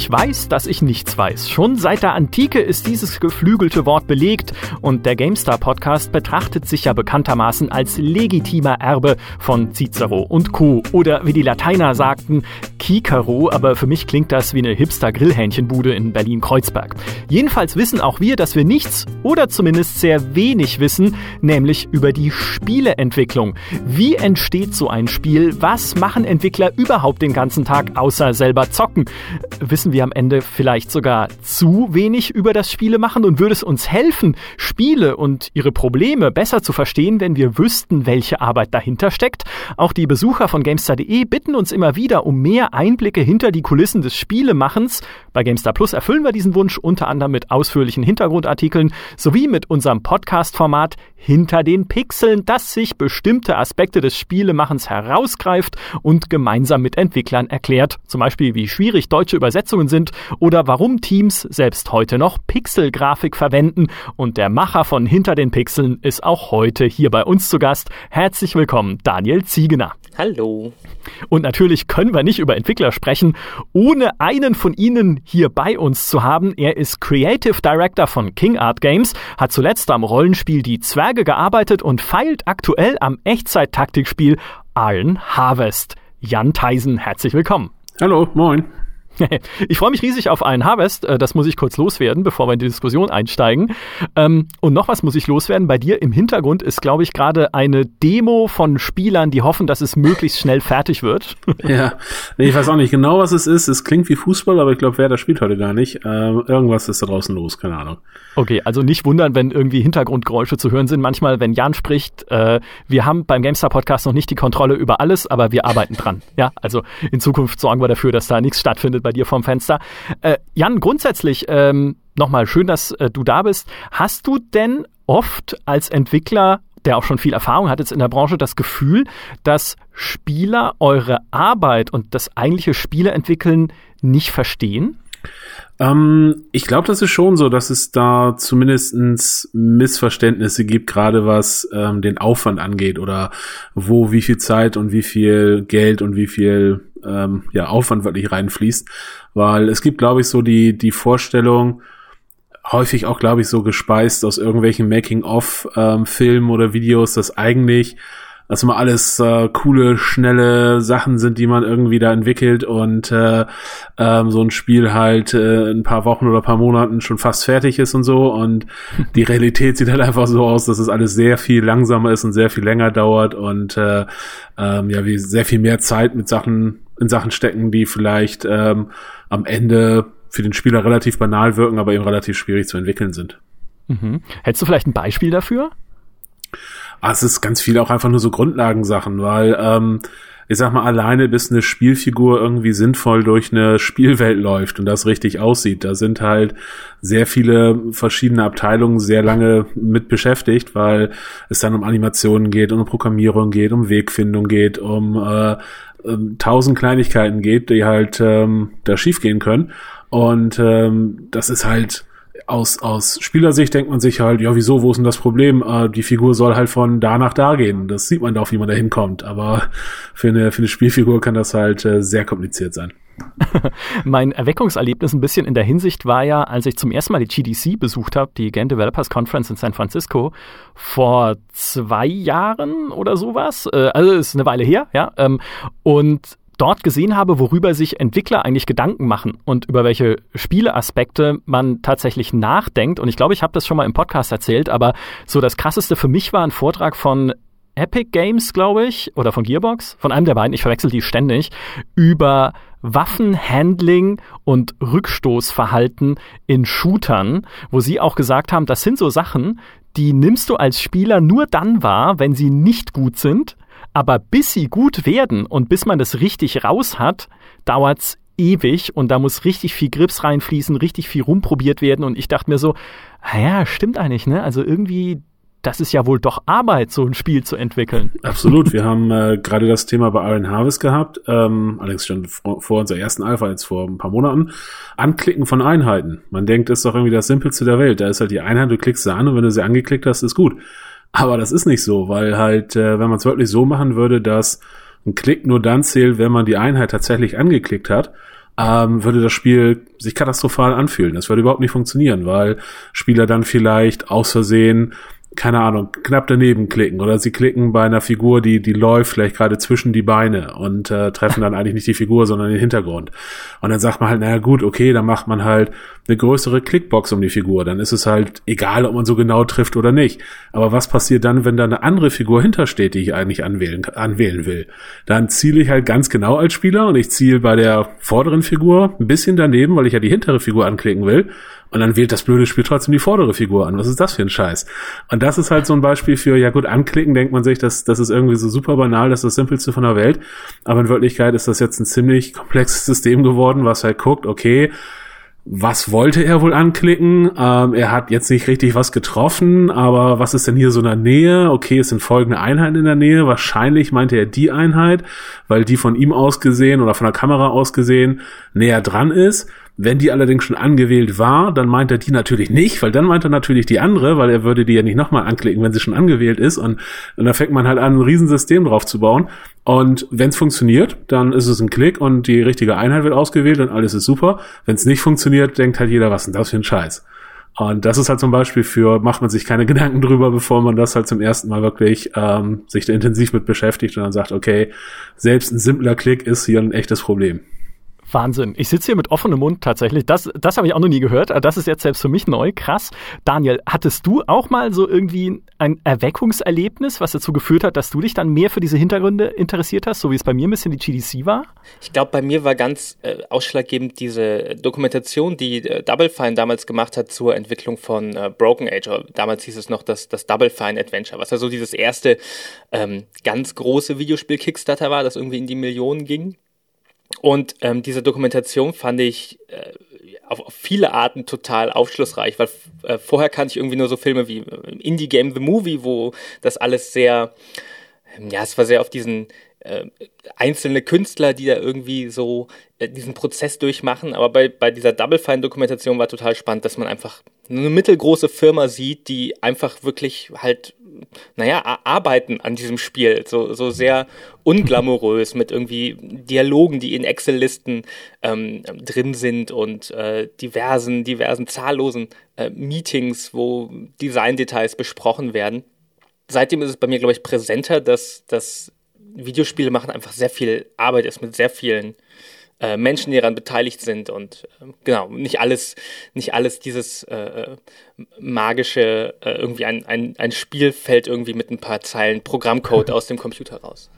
Ich weiß, dass ich nichts weiß. Schon seit der Antike ist dieses geflügelte Wort belegt und der GameStar Podcast betrachtet sich ja bekanntermaßen als legitimer Erbe von Cicero und Co. Oder wie die Lateiner sagten, Cicero, aber für mich klingt das wie eine Hipster-Grillhähnchenbude in Berlin-Kreuzberg. Jedenfalls wissen auch wir, dass wir nichts oder zumindest sehr wenig wissen, nämlich über die Spieleentwicklung. Wie entsteht so ein Spiel? Was machen Entwickler überhaupt den ganzen Tag außer selber zocken? Wissen wir am Ende vielleicht sogar zu wenig über das Spiele machen und würde es uns helfen, Spiele und ihre Probleme besser zu verstehen, wenn wir wüssten, welche Arbeit dahinter steckt? Auch die Besucher von GameStar.de bitten uns immer wieder um mehr Einblicke hinter die Kulissen des Spielemachens. Bei GameStar Plus erfüllen wir diesen Wunsch unter anderem mit ausführlichen Hintergrundartikeln sowie mit unserem Podcast-Format Hinter den Pixeln, das sich bestimmte Aspekte des Spielemachens herausgreift und gemeinsam mit Entwicklern erklärt. Zum Beispiel, wie schwierig deutsche Übersetzungen sind oder warum Teams selbst heute noch Pixelgrafik verwenden. Und der Macher von Hinter den Pixeln ist auch heute hier bei uns zu Gast. Herzlich willkommen, Daniel Ziegener. Hallo. Und natürlich können wir nicht über Entwickler sprechen, ohne einen von Ihnen hier bei uns zu haben. Er ist Creative Director von King Art Games, hat zuletzt am Rollenspiel Die Zwerge gearbeitet und feilt aktuell am Echtzeit-Taktikspiel Iron Harvest. Jan Theisen, herzlich willkommen. Hallo, moin. Ich freue mich riesig auf einen Harvest. Äh, das muss ich kurz loswerden, bevor wir in die Diskussion einsteigen. Ähm, und noch was muss ich loswerden. Bei dir im Hintergrund ist, glaube ich, gerade eine Demo von Spielern, die hoffen, dass es möglichst schnell fertig wird. Ja, ich weiß auch nicht genau, was es ist. Es klingt wie Fußball, aber ich glaube, wer das spielt heute gar nicht. Ähm, irgendwas ist da draußen los, keine Ahnung. Okay, also nicht wundern, wenn irgendwie Hintergrundgeräusche zu hören sind. Manchmal, wenn Jan spricht, äh, wir haben beim GameStar Podcast noch nicht die Kontrolle über alles, aber wir arbeiten dran. Ja, also in Zukunft sorgen wir dafür, dass da nichts stattfindet bei dir vom Fenster. Äh, Jan, grundsätzlich ähm, nochmal schön, dass äh, du da bist. Hast du denn oft als Entwickler der auch schon viel Erfahrung hat jetzt in der Branche, das Gefühl, dass Spieler eure Arbeit und das eigentliche Spieleentwickeln nicht verstehen? Ähm, ich glaube, das ist schon so, dass es da zumindestens Missverständnisse gibt, gerade was ähm, den Aufwand angeht oder wo wie viel Zeit und wie viel Geld und wie viel ähm, ja, Aufwand wirklich reinfließt. Weil es gibt, glaube ich, so die, die Vorstellung, häufig auch, glaube ich, so gespeist aus irgendwelchen Making-of-Filmen ähm, oder Videos, dass eigentlich dass immer alles äh, coole, schnelle Sachen sind, die man irgendwie da entwickelt und äh, ähm, so ein Spiel halt äh, ein paar Wochen oder ein paar Monaten schon fast fertig ist und so. Und die Realität sieht halt einfach so aus, dass es alles sehr viel langsamer ist und sehr viel länger dauert und äh, ähm, ja, wie sehr viel mehr Zeit mit Sachen in Sachen stecken, die vielleicht ähm, am Ende für den Spieler relativ banal wirken, aber eben relativ schwierig zu entwickeln sind. Mhm. Hättest du vielleicht ein Beispiel dafür? Ah, es ist ganz viel auch einfach nur so Grundlagensachen, weil ähm, ich sag mal, alleine bis eine Spielfigur irgendwie sinnvoll durch eine Spielwelt läuft und das richtig aussieht. Da sind halt sehr viele verschiedene Abteilungen sehr lange mit beschäftigt, weil es dann um Animationen geht, um Programmierung geht, um Wegfindung geht, um äh, ähm, tausend Kleinigkeiten geht, die halt ähm, da schiefgehen können. Und ähm, das ist halt aus, aus Spielersicht denkt man sich halt, ja, wieso, wo ist denn das Problem? Äh, die Figur soll halt von da nach da gehen. Das sieht man doch, wie man da hinkommt. Aber für eine, für eine Spielfigur kann das halt äh, sehr kompliziert sein. mein Erweckungserlebnis ein bisschen in der Hinsicht war ja, als ich zum ersten Mal die GDC besucht habe, die Game Developers Conference in San Francisco, vor zwei Jahren oder sowas. Äh, also ist eine Weile her, ja. Ähm, und dort gesehen habe, worüber sich Entwickler eigentlich Gedanken machen und über welche Spieleaspekte man tatsächlich nachdenkt. Und ich glaube, ich habe das schon mal im Podcast erzählt, aber so das krasseste für mich war ein Vortrag von Epic Games, glaube ich, oder von Gearbox, von einem der beiden, ich verwechsel die ständig, über Waffenhandling und Rückstoßverhalten in Shootern, wo sie auch gesagt haben, das sind so Sachen, die nimmst du als Spieler nur dann wahr, wenn sie nicht gut sind aber bis sie gut werden und bis man das richtig raus hat, dauert's ewig und da muss richtig viel Grips reinfließen, richtig viel rumprobiert werden und ich dachte mir so, ja, stimmt eigentlich, ne? Also irgendwie das ist ja wohl doch Arbeit, so ein Spiel zu entwickeln. Absolut. Wir haben äh, gerade das Thema bei Iron Harvest gehabt, ähm, allerdings schon vor, vor unserer ersten Alpha, jetzt vor ein paar Monaten. Anklicken von Einheiten. Man denkt, das ist doch irgendwie das Simpelste der Welt. Da ist halt die Einheit, du klickst sie an und wenn du sie angeklickt hast, ist gut. Aber das ist nicht so, weil halt, äh, wenn man es wirklich so machen würde, dass ein Klick nur dann zählt, wenn man die Einheit tatsächlich angeklickt hat, ähm, würde das Spiel sich katastrophal anfühlen. Das würde überhaupt nicht funktionieren, weil Spieler dann vielleicht aus Versehen keine Ahnung, knapp daneben klicken oder sie klicken bei einer Figur, die, die läuft vielleicht gerade zwischen die Beine und äh, treffen dann eigentlich nicht die Figur, sondern den Hintergrund. Und dann sagt man halt, naja gut, okay, dann macht man halt eine größere Klickbox um die Figur. Dann ist es halt egal, ob man so genau trifft oder nicht. Aber was passiert dann, wenn da eine andere Figur hintersteht, die ich eigentlich anwählen, anwählen will? Dann ziele ich halt ganz genau als Spieler und ich ziele bei der vorderen Figur ein bisschen daneben, weil ich ja die hintere Figur anklicken will. Und dann wählt das blöde Spiel trotzdem die vordere Figur an. Was ist das für ein Scheiß? Und das ist halt so ein Beispiel für, ja gut, anklicken denkt man sich, dass das ist irgendwie so super banal, das ist das Simpelste von der Welt. Aber in Wirklichkeit ist das jetzt ein ziemlich komplexes System geworden, was halt guckt, okay, was wollte er wohl anklicken? Ähm, er hat jetzt nicht richtig was getroffen, aber was ist denn hier so in der Nähe? Okay, es sind folgende Einheiten in der Nähe. Wahrscheinlich meinte er die Einheit, weil die von ihm aus gesehen oder von der Kamera aus gesehen näher dran ist. Wenn die allerdings schon angewählt war, dann meint er die natürlich nicht, weil dann meint er natürlich die andere, weil er würde die ja nicht nochmal anklicken, wenn sie schon angewählt ist. Und, und da fängt man halt an, ein Riesensystem drauf zu bauen. Und wenn es funktioniert, dann ist es ein Klick und die richtige Einheit wird ausgewählt und alles ist super. Wenn es nicht funktioniert, denkt halt jeder, was denn das für ein Scheiß. Und das ist halt zum Beispiel für, macht man sich keine Gedanken drüber, bevor man das halt zum ersten Mal wirklich ähm, sich da intensiv mit beschäftigt und dann sagt, okay, selbst ein simpler Klick ist hier ein echtes Problem. Wahnsinn. Ich sitze hier mit offenem Mund tatsächlich. Das, das habe ich auch noch nie gehört. Das ist jetzt selbst für mich neu. Krass. Daniel, hattest du auch mal so irgendwie ein Erweckungserlebnis, was dazu geführt hat, dass du dich dann mehr für diese Hintergründe interessiert hast, so wie es bei mir ein bisschen die GDC war? Ich glaube, bei mir war ganz äh, ausschlaggebend diese Dokumentation, die äh, Double Fine damals gemacht hat zur Entwicklung von äh, Broken Age. Damals hieß es noch das, das Double Fine Adventure, was ja so dieses erste ähm, ganz große Videospiel-Kickstarter war, das irgendwie in die Millionen ging. Und ähm, diese Dokumentation fand ich äh, auf, auf viele Arten total aufschlussreich, weil äh, vorher kannte ich irgendwie nur so Filme wie äh, Indie Game The Movie, wo das alles sehr, ähm, ja, es war sehr auf diesen äh, einzelne Künstler, die da irgendwie so äh, diesen Prozess durchmachen. Aber bei, bei dieser Double Fine Dokumentation war total spannend, dass man einfach eine mittelgroße Firma sieht, die einfach wirklich halt naja, arbeiten an diesem Spiel. So, so sehr unglamourös mit irgendwie Dialogen, die in Excel-Listen ähm, drin sind und äh, diversen, diversen zahllosen äh, Meetings, wo Design-Details besprochen werden. Seitdem ist es bei mir, glaube ich, präsenter, dass, dass Videospiele machen einfach sehr viel Arbeit ist mit sehr vielen äh, Menschen, die daran beteiligt sind und äh, genau, nicht alles, nicht alles dieses äh, äh, magische, äh, irgendwie ein, ein, ein Spiel fällt irgendwie mit ein paar Zeilen Programmcode aus dem Computer raus.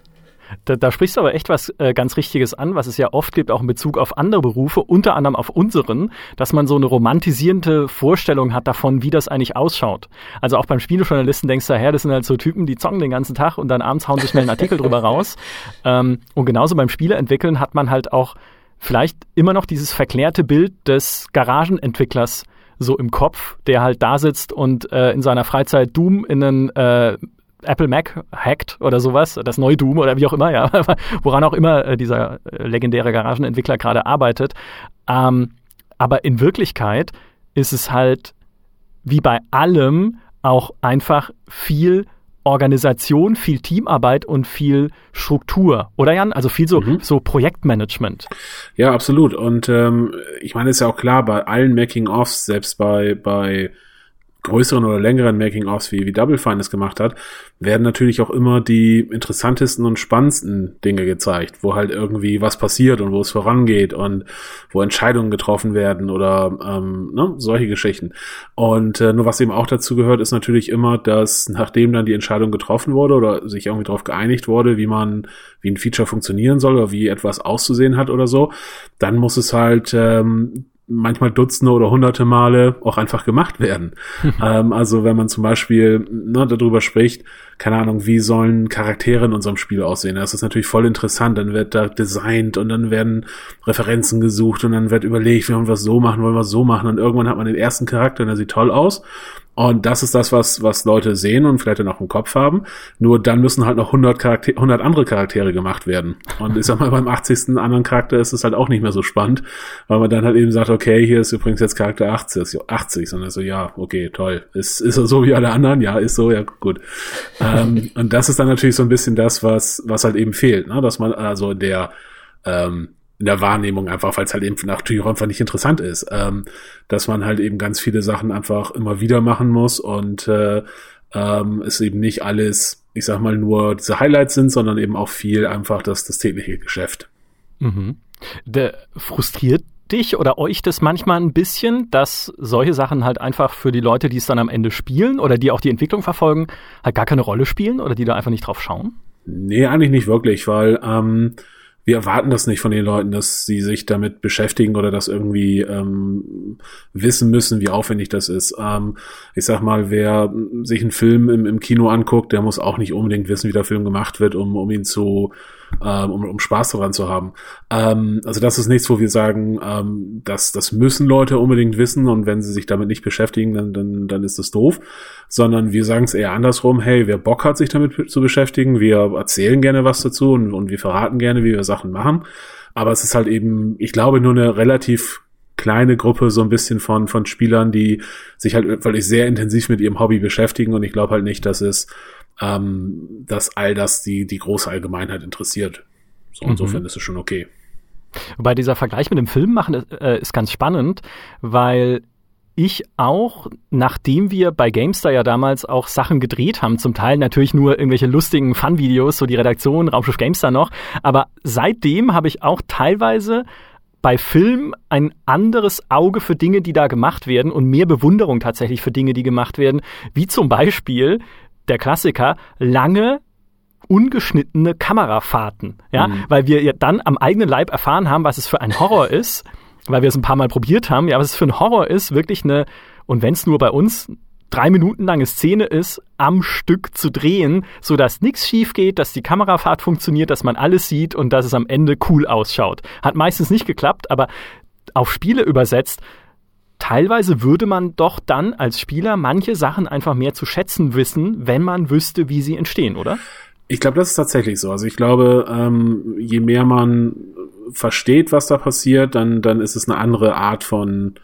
Da, da sprichst du aber echt was äh, ganz Richtiges an, was es ja oft gibt, auch in Bezug auf andere Berufe, unter anderem auf unseren, dass man so eine romantisierende Vorstellung hat davon, wie das eigentlich ausschaut. Also auch beim Spielejournalisten denkst du, ja, das sind halt so Typen, die zocken den ganzen Tag und dann abends hauen sie schnell einen Artikel drüber raus. Ähm, und genauso beim Spieleentwickeln hat man halt auch vielleicht immer noch dieses verklärte Bild des Garagenentwicklers so im Kopf, der halt da sitzt und äh, in seiner Freizeit Doom in einen äh, Apple Mac hackt oder sowas, das neue Doom oder wie auch immer, ja, woran auch immer äh, dieser äh, legendäre Garagenentwickler gerade arbeitet. Ähm, aber in Wirklichkeit ist es halt wie bei allem auch einfach viel Organisation, viel Teamarbeit und viel Struktur, oder Jan? Also viel so, mhm. so Projektmanagement. Ja, absolut. Und ähm, ich meine, ist ja auch klar, bei allen Making-ofs, selbst bei, bei größeren oder längeren Making-ofs, wie, wie Double Fine es gemacht hat, werden natürlich auch immer die interessantesten und spannendsten Dinge gezeigt, wo halt irgendwie was passiert und wo es vorangeht und wo Entscheidungen getroffen werden oder ähm, ne, solche Geschichten. Und äh, nur was eben auch dazu gehört, ist natürlich immer, dass nachdem dann die Entscheidung getroffen wurde oder sich irgendwie darauf geeinigt wurde, wie man, wie ein Feature funktionieren soll oder wie etwas auszusehen hat oder so, dann muss es halt ähm, manchmal Dutzende oder hunderte Male auch einfach gemacht werden. ähm, also wenn man zum Beispiel ne, darüber spricht, keine Ahnung, wie sollen Charaktere in unserem Spiel aussehen? Das ist natürlich voll interessant. Dann wird da designt und dann werden Referenzen gesucht und dann wird überlegt, wir wollen was so machen, wollen wir so machen. Und irgendwann hat man den ersten Charakter und der sieht toll aus. Und das ist das, was, was Leute sehen und vielleicht dann auch im Kopf haben. Nur dann müssen halt noch 100, Charakter 100 andere Charaktere gemacht werden. Und ich sag mal, beim 80. anderen Charakter ist es halt auch nicht mehr so spannend, weil man dann halt eben sagt, okay, hier ist übrigens jetzt Charakter 80, 80 sondern so, ja, okay, toll. Ist, ist er so wie alle anderen? Ja, ist so, ja, gut. ähm, und das ist dann natürlich so ein bisschen das, was, was halt eben fehlt, ne? dass man also der, ähm, in der Wahrnehmung einfach, weil es halt eben natürlich auch einfach nicht interessant ist, ähm, dass man halt eben ganz viele Sachen einfach immer wieder machen muss und äh, ähm, es eben nicht alles, ich sag mal, nur diese Highlights sind, sondern eben auch viel einfach das, das tägliche Geschäft. Mhm. Der frustriert dich oder euch das manchmal ein bisschen, dass solche Sachen halt einfach für die Leute, die es dann am Ende spielen oder die auch die Entwicklung verfolgen, halt gar keine Rolle spielen oder die da einfach nicht drauf schauen? Nee, eigentlich nicht wirklich, weil ähm, wir erwarten das nicht von den Leuten, dass sie sich damit beschäftigen oder das irgendwie ähm, wissen müssen, wie aufwendig das ist. Ähm, ich sag mal, wer sich einen Film im, im Kino anguckt, der muss auch nicht unbedingt wissen, wie der Film gemacht wird, um, um ihn zu ähm, um, um Spaß daran zu haben. Ähm, also das ist nichts, wo wir sagen, ähm, dass das müssen Leute unbedingt wissen und wenn sie sich damit nicht beschäftigen, dann, dann, dann ist das doof. Sondern wir sagen es eher andersrum, hey, wer Bock hat, sich damit zu beschäftigen, wir erzählen gerne was dazu und, und wir verraten gerne, wie wir Sachen machen. Aber es ist halt eben, ich glaube, nur eine relativ kleine Gruppe so ein bisschen von, von Spielern, die sich halt wirklich sehr intensiv mit ihrem Hobby beschäftigen und ich glaube halt nicht, dass es ähm, dass all das die, die große Allgemeinheit interessiert. So, insofern mhm. ist es schon okay. Wobei dieser Vergleich mit dem Film machen äh, ist ganz spannend, weil ich auch, nachdem wir bei GameStar ja damals auch Sachen gedreht haben, zum Teil natürlich nur irgendwelche lustigen Fun-Videos, so die Redaktion, Raumschiff GameStar noch, aber seitdem habe ich auch teilweise bei Film ein anderes Auge für Dinge, die da gemacht werden und mehr Bewunderung tatsächlich für Dinge, die gemacht werden, wie zum Beispiel der Klassiker, lange ungeschnittene Kamerafahrten, ja, mhm. weil wir dann am eigenen Leib erfahren haben, was es für ein Horror ist, weil wir es ein paar Mal probiert haben, ja, was es für ein Horror ist, wirklich eine, und wenn es nur bei uns drei Minuten lange Szene ist, am Stück zu drehen, so dass nichts schief geht, dass die Kamerafahrt funktioniert, dass man alles sieht und dass es am Ende cool ausschaut. Hat meistens nicht geklappt, aber auf Spiele übersetzt teilweise würde man doch dann als Spieler manche Sachen einfach mehr zu schätzen wissen, wenn man wüsste, wie sie entstehen, oder? Ich glaube, das ist tatsächlich so. Also ich glaube, ähm, je mehr man versteht, was da passiert, dann, dann ist es eine andere Art von,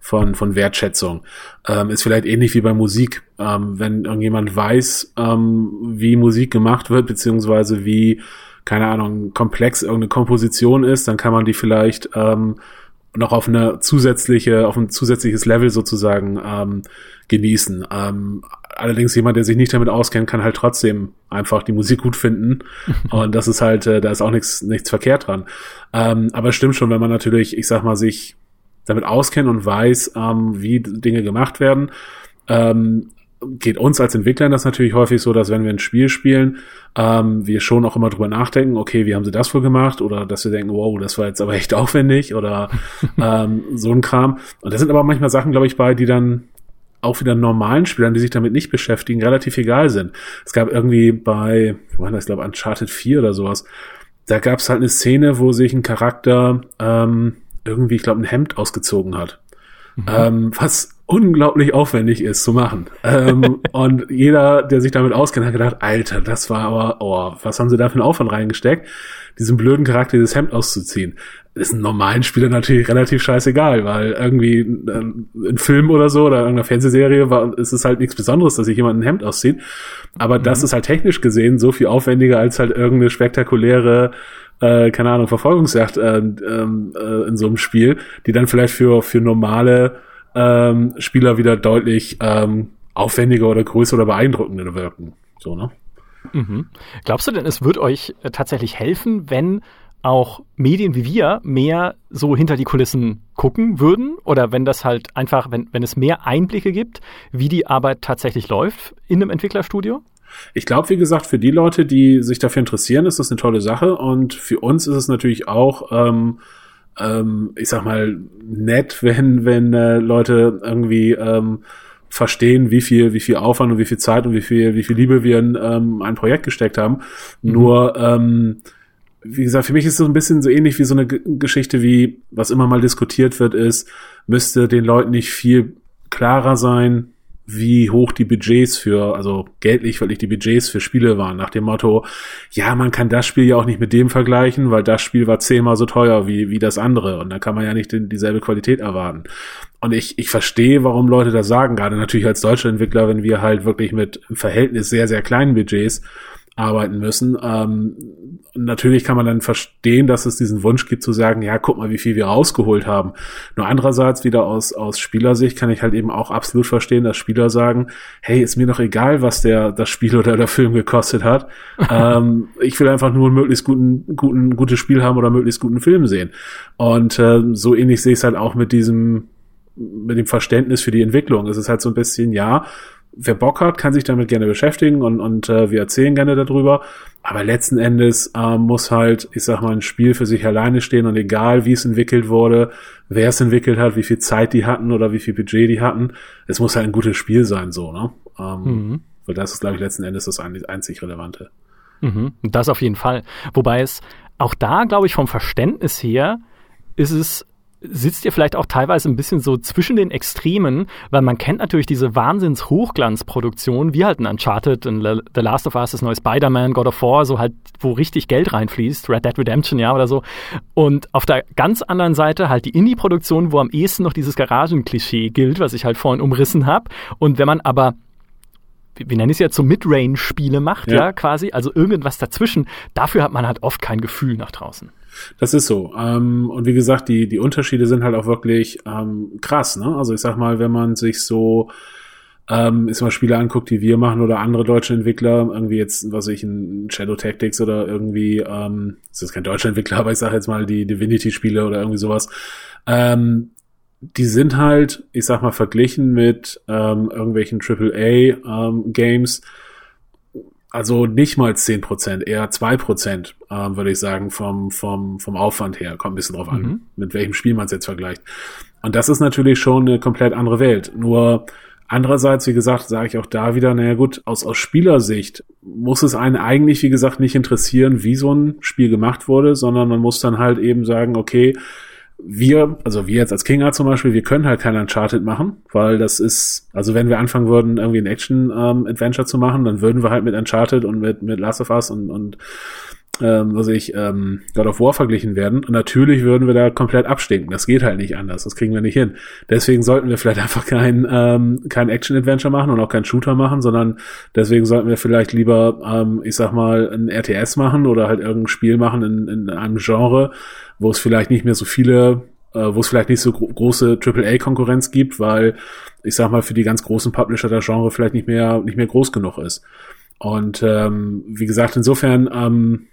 von, von Wertschätzung. Ähm, ist vielleicht ähnlich wie bei Musik. Ähm, wenn irgendjemand weiß, ähm, wie Musik gemacht wird, beziehungsweise wie, keine Ahnung, komplex irgendeine Komposition ist, dann kann man die vielleicht ähm, noch auf eine zusätzliche, auf ein zusätzliches Level sozusagen ähm, genießen. Ähm, allerdings jemand, der sich nicht damit auskennt, kann halt trotzdem einfach die Musik gut finden. und das ist halt, äh, da ist auch nichts nichts verkehrt dran. Ähm, aber es stimmt schon, wenn man natürlich, ich sag mal, sich damit auskennt und weiß, ähm, wie Dinge gemacht werden, ähm, geht uns als Entwicklern das natürlich häufig so, dass wenn wir ein Spiel spielen, ähm, wir schon auch immer drüber nachdenken, okay, wie haben sie das wohl gemacht? Oder dass wir denken, wow, das war jetzt aber echt aufwendig oder ähm, so ein Kram. Und da sind aber manchmal Sachen, glaube ich, bei, die dann auch wieder normalen Spielern, die sich damit nicht beschäftigen, relativ egal sind. Es gab irgendwie bei, wo war das, ich glaube, Uncharted 4 oder sowas, da gab es halt eine Szene, wo sich ein Charakter ähm, irgendwie, ich glaube, ein Hemd ausgezogen hat. Mhm. Ähm, was unglaublich aufwendig ist zu machen. ähm, und jeder, der sich damit auskennt, hat gedacht, Alter, das war aber, oh, was haben sie da für einen Aufwand reingesteckt, diesen blöden Charakter dieses Hemd auszuziehen. Das ist ein normalen Spieler natürlich relativ scheißegal, weil irgendwie ähm, ein Film oder so oder irgendeiner Fernsehserie war, ist es halt nichts Besonderes, dass sich jemand ein Hemd auszieht. Aber mhm. das ist halt technisch gesehen so viel aufwendiger als halt irgendeine spektakuläre äh, keine Ahnung, Verfolgungsjagd äh, äh, in so einem Spiel, die dann vielleicht für, für normale ähm, Spieler wieder deutlich ähm, aufwendiger oder größer oder beeindruckender wirken. So, ne? Mhm. Glaubst du denn, es wird euch äh, tatsächlich helfen, wenn auch Medien wie wir mehr so hinter die Kulissen gucken würden? Oder wenn das halt einfach, wenn, wenn es mehr Einblicke gibt, wie die Arbeit tatsächlich läuft in einem Entwicklerstudio? Ich glaube, wie gesagt, für die Leute, die sich dafür interessieren, ist das eine tolle Sache. Und für uns ist es natürlich auch ähm, ähm, ich sag mal, nett, wenn, wenn äh, Leute irgendwie ähm, verstehen, wie viel, wie viel Aufwand und wie viel Zeit und wie viel, wie viel Liebe wir in ähm, ein Projekt gesteckt haben. Mhm. Nur, ähm, wie gesagt, für mich ist es so ein bisschen so ähnlich wie so eine G Geschichte, wie was immer mal diskutiert wird, ist, müsste den Leuten nicht viel klarer sein, wie hoch die Budgets für, also geldlich weil ich die Budgets für Spiele waren, nach dem Motto, ja, man kann das Spiel ja auch nicht mit dem vergleichen, weil das Spiel war zehnmal so teuer wie, wie das andere und dann kann man ja nicht den, dieselbe Qualität erwarten. Und ich, ich verstehe, warum Leute das sagen, gerade natürlich als deutsche Entwickler, wenn wir halt wirklich mit im Verhältnis sehr, sehr kleinen Budgets arbeiten müssen. Ähm, natürlich kann man dann verstehen, dass es diesen Wunsch gibt zu sagen, ja, guck mal, wie viel wir rausgeholt haben. Nur andererseits wieder aus, aus Spielersicht kann ich halt eben auch absolut verstehen, dass Spieler sagen, hey, ist mir doch egal, was der, das Spiel oder der Film gekostet hat. ähm, ich will einfach nur einen möglichst guten, guten, gutes Spiel haben oder möglichst guten Film sehen. Und äh, so ähnlich sehe ich es halt auch mit diesem, mit dem Verständnis für die Entwicklung. Es ist halt so ein bisschen, ja, wer Bock hat, kann sich damit gerne beschäftigen und, und äh, wir erzählen gerne darüber. Aber letzten Endes äh, muss halt, ich sag mal, ein Spiel für sich alleine stehen und egal wie es entwickelt wurde, wer es entwickelt hat, wie viel Zeit die hatten oder wie viel Budget die hatten, es muss halt ein gutes Spiel sein, so, ne? Ähm, mhm. Weil das ist, glaube ich, letzten Endes das einzig Relevante. Mhm. Das auf jeden Fall. Wobei es auch da, glaube ich, vom Verständnis her ist es sitzt ihr vielleicht auch teilweise ein bisschen so zwischen den Extremen, weil man kennt natürlich diese Wahnsinns-Hochglanzproduktion, wie halt ein Uncharted, ein The Last of Us, das neue Spider-Man, God of War, so halt, wo richtig Geld reinfließt, Red Dead Redemption, ja, oder so. Und auf der ganz anderen Seite halt die Indie-Produktion, wo am ehesten noch dieses Garagenklischee gilt, was ich halt vorhin umrissen habe. Und wenn man aber wir nennen es ja so Midrange-Spiele macht, ja. ja, quasi, also irgendwas dazwischen, dafür hat man halt oft kein Gefühl nach draußen. Das ist so. Ähm, und wie gesagt, die, die Unterschiede sind halt auch wirklich ähm, krass. Ne? Also ich sag mal, wenn man sich so ähm, ist mal Spiele anguckt, die wir machen oder andere deutsche Entwickler, irgendwie jetzt, was ich, ein Shadow Tactics oder irgendwie, ähm, ist kein deutscher Entwickler, aber ich sage jetzt mal die Divinity-Spiele oder irgendwie sowas, ähm, die sind halt, ich sag mal, verglichen mit ähm, irgendwelchen AAA-Games, ähm, also nicht mal zehn Prozent, eher zwei Prozent, ähm, würde ich sagen, vom, vom, vom Aufwand her. Kommt ein bisschen drauf an, mhm. mit welchem Spiel man es jetzt vergleicht. Und das ist natürlich schon eine komplett andere Welt. Nur andererseits, wie gesagt, sage ich auch da wieder, naja gut, aus, aus Spielersicht muss es einen eigentlich, wie gesagt, nicht interessieren, wie so ein Spiel gemacht wurde, sondern man muss dann halt eben sagen, okay, wir, also wir jetzt als Kinga zum Beispiel, wir können halt kein Uncharted machen, weil das ist, also wenn wir anfangen würden, irgendwie ein Action-Adventure ähm, zu machen, dann würden wir halt mit Uncharted und mit, mit Last of Us und, und ähm, was ich, ähm, God of War verglichen werden. Und natürlich würden wir da komplett abstinken. Das geht halt nicht anders. Das kriegen wir nicht hin. Deswegen sollten wir vielleicht einfach kein, ähm, kein Action-Adventure machen und auch kein Shooter machen, sondern deswegen sollten wir vielleicht lieber, ähm, ich sag mal, ein RTS machen oder halt irgendein Spiel machen in, in einem Genre, wo es vielleicht nicht mehr so viele äh, wo es vielleicht nicht so gro große AAA-Konkurrenz gibt, weil ich sag mal für die ganz großen Publisher der Genre vielleicht nicht mehr nicht mehr groß genug ist. Und ähm, wie gesagt, insofern ähm,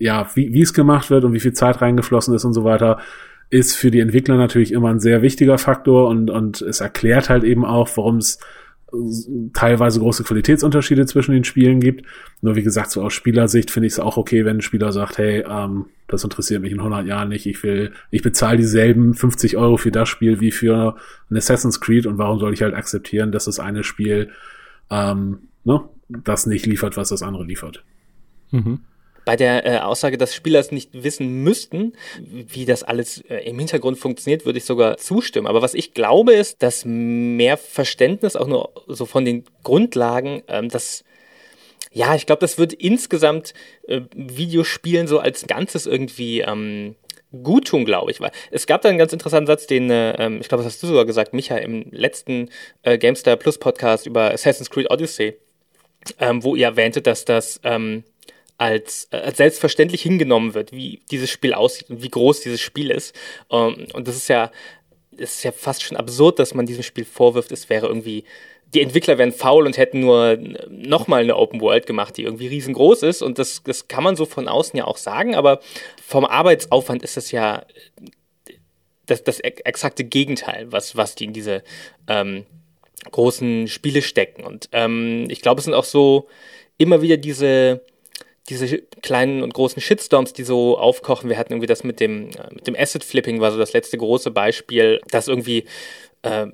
ja, wie, wie es gemacht wird und wie viel Zeit reingeflossen ist und so weiter, ist für die Entwickler natürlich immer ein sehr wichtiger Faktor und, und es erklärt halt eben auch, warum es teilweise große Qualitätsunterschiede zwischen den Spielen gibt. Nur wie gesagt, so aus Spielersicht finde ich es auch okay, wenn ein Spieler sagt, hey, ähm, das interessiert mich in 100 Jahren nicht. Ich will, ich bezahle dieselben 50 Euro für das Spiel wie für ein Assassin's Creed und warum soll ich halt akzeptieren, dass das eine Spiel ähm, ne, das nicht liefert, was das andere liefert. Mhm bei der äh, Aussage, dass Spieler es nicht wissen müssten, wie das alles äh, im Hintergrund funktioniert, würde ich sogar zustimmen. Aber was ich glaube, ist, dass mehr Verständnis auch nur so von den Grundlagen, ähm, dass ja, ich glaube, das wird insgesamt äh, Videospielen so als Ganzes irgendwie ähm, gut tun, glaube ich. Weil es gab da einen ganz interessanten Satz, den, äh, ähm, ich glaube, das hast du sogar gesagt, Micha, im letzten äh, GameStar Plus Podcast über Assassin's Creed Odyssey, ähm, wo ihr erwähntet, dass das ähm, als, äh, als selbstverständlich hingenommen wird, wie dieses Spiel aussieht und wie groß dieses Spiel ist. Ähm, und das ist ja, das ist ja fast schon absurd, dass man diesem Spiel vorwirft, es wäre irgendwie, die Entwickler wären faul und hätten nur nochmal eine Open World gemacht, die irgendwie riesengroß ist. Und das, das kann man so von außen ja auch sagen, aber vom Arbeitsaufwand ist das ja das, das exakte Gegenteil, was, was die in diese ähm, großen Spiele stecken. Und ähm, ich glaube, es sind auch so immer wieder diese diese kleinen und großen Shitstorms, die so aufkochen. Wir hatten irgendwie das mit dem, äh, mit dem Asset Flipping, war so das letzte große Beispiel, dass irgendwie äh,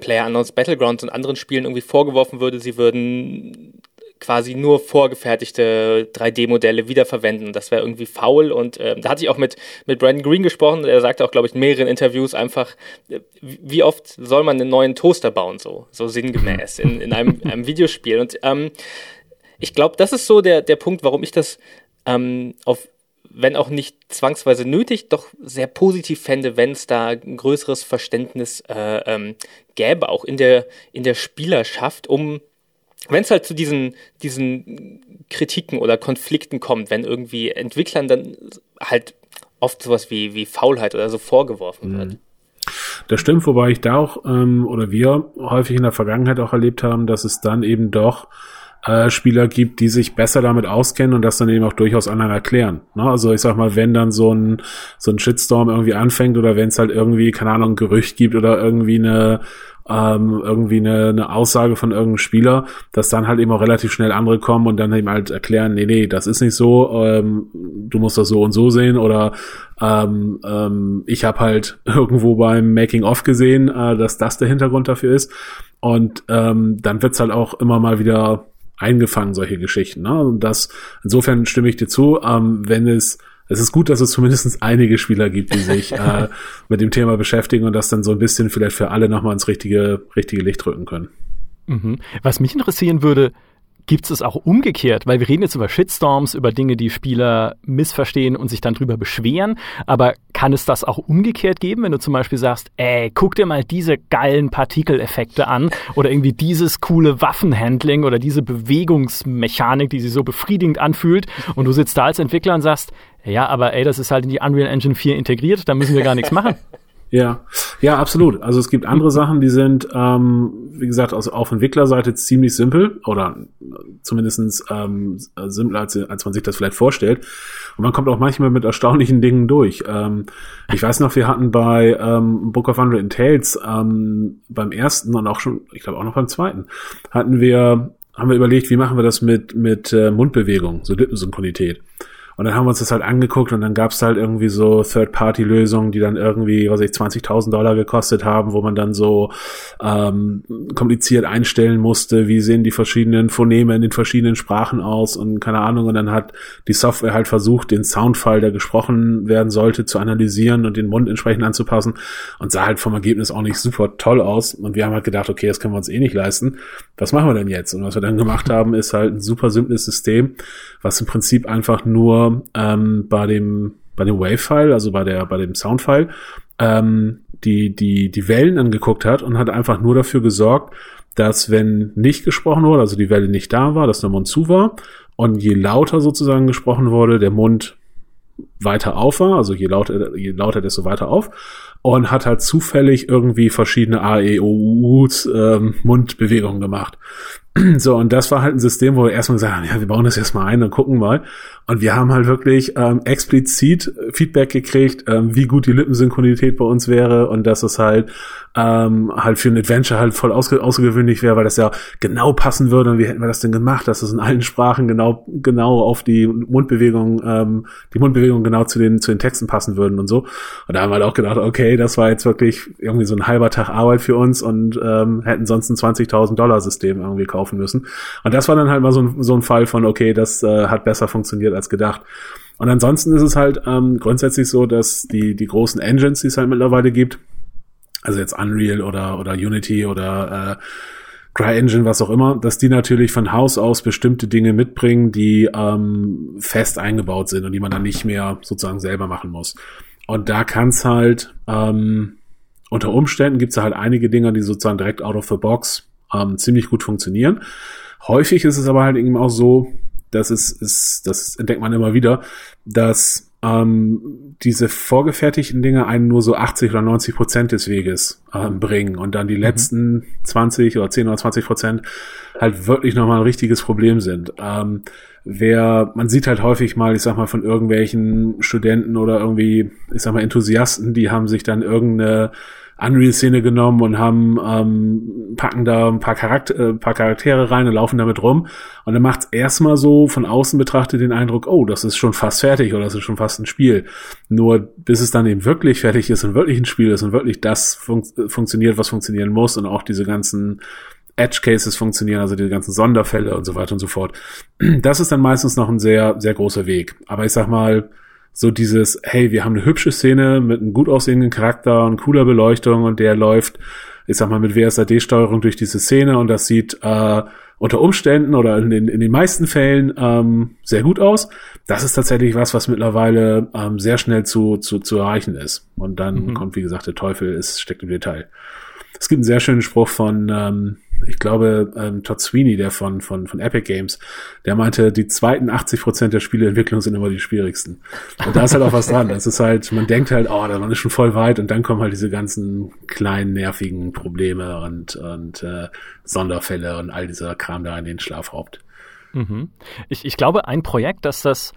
Player Unknowns Battlegrounds und anderen Spielen irgendwie vorgeworfen würde, sie würden quasi nur vorgefertigte 3D-Modelle wiederverwenden. Das wäre irgendwie faul. Und äh, da hatte ich auch mit, mit Brandon Green gesprochen. Er sagte auch, glaube ich, in mehreren Interviews einfach, äh, wie oft soll man einen neuen Toaster bauen, so, so sinngemäß in, in einem, einem Videospiel. Und ähm, ich glaube, das ist so der, der Punkt, warum ich das ähm, auf, wenn auch nicht zwangsweise nötig, doch sehr positiv fände, wenn es da ein größeres Verständnis äh, ähm, gäbe, auch in der, in der Spielerschaft, um wenn es halt zu diesen, diesen Kritiken oder Konflikten kommt, wenn irgendwie Entwicklern dann halt oft sowas wie, wie Faulheit oder so vorgeworfen wird. Mhm. Das stimmt, wobei ich da auch, ähm, oder wir häufig in der Vergangenheit auch erlebt haben, dass es dann eben doch äh, Spieler gibt, die sich besser damit auskennen und das dann eben auch durchaus anderen erklären. Ne? Also ich sag mal, wenn dann so ein, so ein Shitstorm irgendwie anfängt oder wenn es halt irgendwie, keine Ahnung, ein Gerücht gibt oder irgendwie eine ähm, irgendwie eine, eine Aussage von irgendeinem Spieler, dass dann halt eben auch relativ schnell andere kommen und dann eben halt erklären, nee, nee, das ist nicht so, ähm, du musst das so und so sehen oder ähm, ähm, ich habe halt irgendwo beim Making-of gesehen, äh, dass das der Hintergrund dafür ist und ähm, dann wird's halt auch immer mal wieder eingefangen, solche Geschichten. Ne? Und das, insofern stimme ich dir zu, ähm, wenn es es ist gut, dass es zumindest einige Spieler gibt, die sich äh, mit dem Thema beschäftigen und das dann so ein bisschen vielleicht für alle nochmal ins richtige, richtige Licht rücken können. Mhm. Was mich interessieren würde, gibt es auch umgekehrt, weil wir reden jetzt über Shitstorms, über Dinge, die Spieler missverstehen und sich dann drüber beschweren. Aber kann es das auch umgekehrt geben, wenn du zum Beispiel sagst, ey, guck dir mal diese geilen Partikeleffekte an oder irgendwie dieses coole Waffenhandling oder diese Bewegungsmechanik, die sich so befriedigend anfühlt und du sitzt da als Entwickler und sagst, ja, aber ey, das ist halt in die Unreal Engine 4 integriert, da müssen wir gar nichts machen. Ja, ja, absolut. Also es gibt andere Sachen, die sind, ähm, wie gesagt, aus, auf Entwicklerseite ziemlich simpel oder zumindestens ähm, simpler, als, als man sich das vielleicht vorstellt. Und man kommt auch manchmal mit erstaunlichen Dingen durch. Ähm, ich weiß noch, wir hatten bei ähm, Book of Unwritten Tales ähm, beim ersten und auch schon, ich glaube auch noch beim zweiten, hatten wir, haben wir überlegt, wie machen wir das mit, mit äh, Mundbewegung, so Lippensynchronität. Und dann haben wir uns das halt angeguckt und dann gab es halt irgendwie so Third-Party-Lösungen, die dann irgendwie, was ich, 20.000 Dollar gekostet haben, wo man dann so ähm, kompliziert einstellen musste, wie sehen die verschiedenen Phoneme in den verschiedenen Sprachen aus und keine Ahnung. Und dann hat die Software halt versucht, den Soundfall, der gesprochen werden sollte, zu analysieren und den Mund entsprechend anzupassen und sah halt vom Ergebnis auch nicht super toll aus. Und wir haben halt gedacht, okay, das können wir uns eh nicht leisten. Was machen wir denn jetzt? Und was wir dann gemacht haben, ist halt ein super simples System, was im Prinzip einfach nur ähm, bei dem bei dem Wave-File, also bei der bei dem Sound-File, ähm, die die die Wellen angeguckt hat und hat einfach nur dafür gesorgt, dass wenn nicht gesprochen wurde, also die Welle nicht da war, dass der Mund zu war und je lauter sozusagen gesprochen wurde, der Mund weiter auf war, also je lauter, je lauter, desto weiter auf und hat halt zufällig irgendwie verschiedene A, E, O, U, ähm, Mundbewegungen gemacht. So, und das war halt ein System, wo wir erstmal gesagt haben, ja, wir bauen das erstmal ein und gucken mal. Und wir haben halt wirklich ähm, explizit Feedback gekriegt, ähm, wie gut die Lippensynchronität bei uns wäre und dass es halt ähm, halt für ein Adventure halt voll ausge außergewöhnlich wäre, weil das ja genau passen würde und wie hätten wir das denn gemacht, dass es in allen Sprachen genau genau auf die Mundbewegung ähm, die Mundbewegung genau zu den zu den Texten passen würden und so. Und da haben wir halt auch gedacht, okay, das war jetzt wirklich irgendwie so ein halber Tag Arbeit für uns und ähm, hätten sonst ein 20.000 Dollar System irgendwie kaufen müssen. Und das war dann halt mal so ein, so ein Fall von, okay, das äh, hat besser funktioniert als gedacht. Und ansonsten ist es halt ähm, grundsätzlich so, dass die, die großen Engines, die es halt mittlerweile gibt, also jetzt Unreal oder, oder Unity oder äh, CryEngine, was auch immer, dass die natürlich von Haus aus bestimmte Dinge mitbringen, die ähm, fest eingebaut sind und die man dann nicht mehr sozusagen selber machen muss. Und da kann es halt ähm, unter Umständen gibt es halt einige Dinge, die sozusagen direkt out of the box ähm, ziemlich gut funktionieren. Häufig ist es aber halt eben auch so, das ist, ist, das entdeckt man immer wieder, dass ähm, diese vorgefertigten Dinge einen nur so 80 oder 90 Prozent des Weges ähm, bringen und dann die mhm. letzten 20 oder 10 oder 20 Prozent halt wirklich nochmal ein richtiges Problem sind. Ähm, wer, man sieht halt häufig mal, ich sag mal, von irgendwelchen Studenten oder irgendwie, ich sag mal, Enthusiasten, die haben sich dann irgendeine Unreal-Szene genommen und haben ähm, packen da ein paar, Charakter, äh, paar Charaktere rein und laufen damit rum. Und dann macht's erstmal so von außen betrachtet den Eindruck, oh, das ist schon fast fertig oder das ist schon fast ein Spiel. Nur bis es dann eben wirklich fertig ist und wirklich ein Spiel ist und wirklich das fun funktioniert, was funktionieren muss und auch diese ganzen Edge Cases funktionieren, also die ganzen Sonderfälle und so weiter und so fort. Das ist dann meistens noch ein sehr, sehr großer Weg. Aber ich sag mal, so dieses, hey, wir haben eine hübsche Szene mit einem gut aussehenden Charakter und cooler Beleuchtung und der läuft, ich sag mal, mit WSAD-Steuerung durch diese Szene und das sieht äh, unter Umständen oder in den, in den meisten Fällen ähm, sehr gut aus. Das ist tatsächlich was, was mittlerweile ähm, sehr schnell zu, zu, zu erreichen ist. Und dann mhm. kommt, wie gesagt, der Teufel, es steckt im Detail. Es gibt einen sehr schönen Spruch von, ähm, ich glaube, ähm, Todd Sweeney, der von, von, von Epic Games, der meinte, die zweiten 80 Prozent der Spieleentwicklung sind immer die schwierigsten. Und da ist halt auch was dran. Das ist halt, man denkt halt, oh, man ist schon voll weit und dann kommen halt diese ganzen kleinen, nervigen Probleme und, und äh, Sonderfälle und all dieser Kram da in den Schlaf raubt. Mhm. Ich, ich glaube, ein Projekt, das das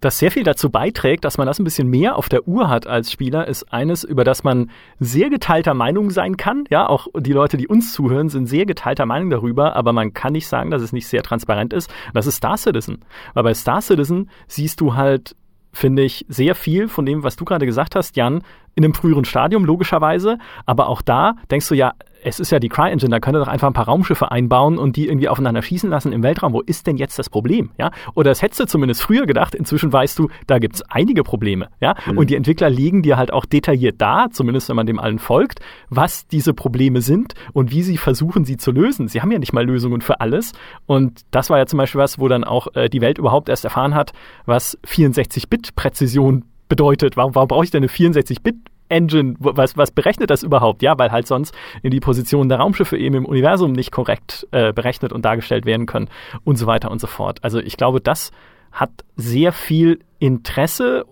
das sehr viel dazu beiträgt, dass man das ein bisschen mehr auf der Uhr hat als Spieler, ist eines, über das man sehr geteilter Meinung sein kann. Ja, auch die Leute, die uns zuhören, sind sehr geteilter Meinung darüber, aber man kann nicht sagen, dass es nicht sehr transparent ist. Das ist Star Citizen. Weil bei Star Citizen siehst du halt finde ich, sehr viel von dem, was du gerade gesagt hast, Jan, in einem früheren Stadium, logischerweise. Aber auch da denkst du ja, es ist ja die CryEngine, da könnt ihr doch einfach ein paar Raumschiffe einbauen und die irgendwie aufeinander schießen lassen im Weltraum. Wo ist denn jetzt das Problem? Ja? Oder das hättest du zumindest früher gedacht. Inzwischen weißt du, da gibt es einige Probleme. Ja? Mhm. Und die Entwickler legen dir halt auch detailliert da, zumindest wenn man dem allen folgt, was diese Probleme sind und wie sie versuchen, sie zu lösen. Sie haben ja nicht mal Lösungen für alles. Und das war ja zum Beispiel was, wo dann auch äh, die Welt überhaupt erst erfahren hat, was 64-Bit-Präzision bedeutet. Warum, warum brauche ich denn eine 64-Bit Engine, was, was berechnet das überhaupt? Ja, weil halt sonst die Position der Raumschiffe eben im Universum nicht korrekt äh, berechnet und dargestellt werden können und so weiter und so fort. Also ich glaube, das hat sehr viel Interesse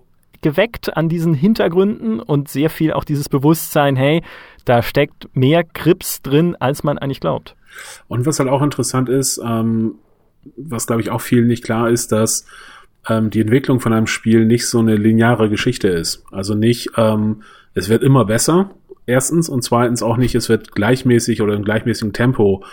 geweckt an diesen Hintergründen und sehr viel auch dieses Bewusstsein, hey, da steckt mehr Grips drin, als man eigentlich glaubt. Und was halt auch interessant ist, ähm, was glaube ich auch vielen nicht klar ist, dass ähm, die Entwicklung von einem Spiel nicht so eine lineare Geschichte ist. Also nicht, ähm, es wird immer besser, erstens, und zweitens auch nicht, es wird gleichmäßig oder im gleichmäßigen Tempo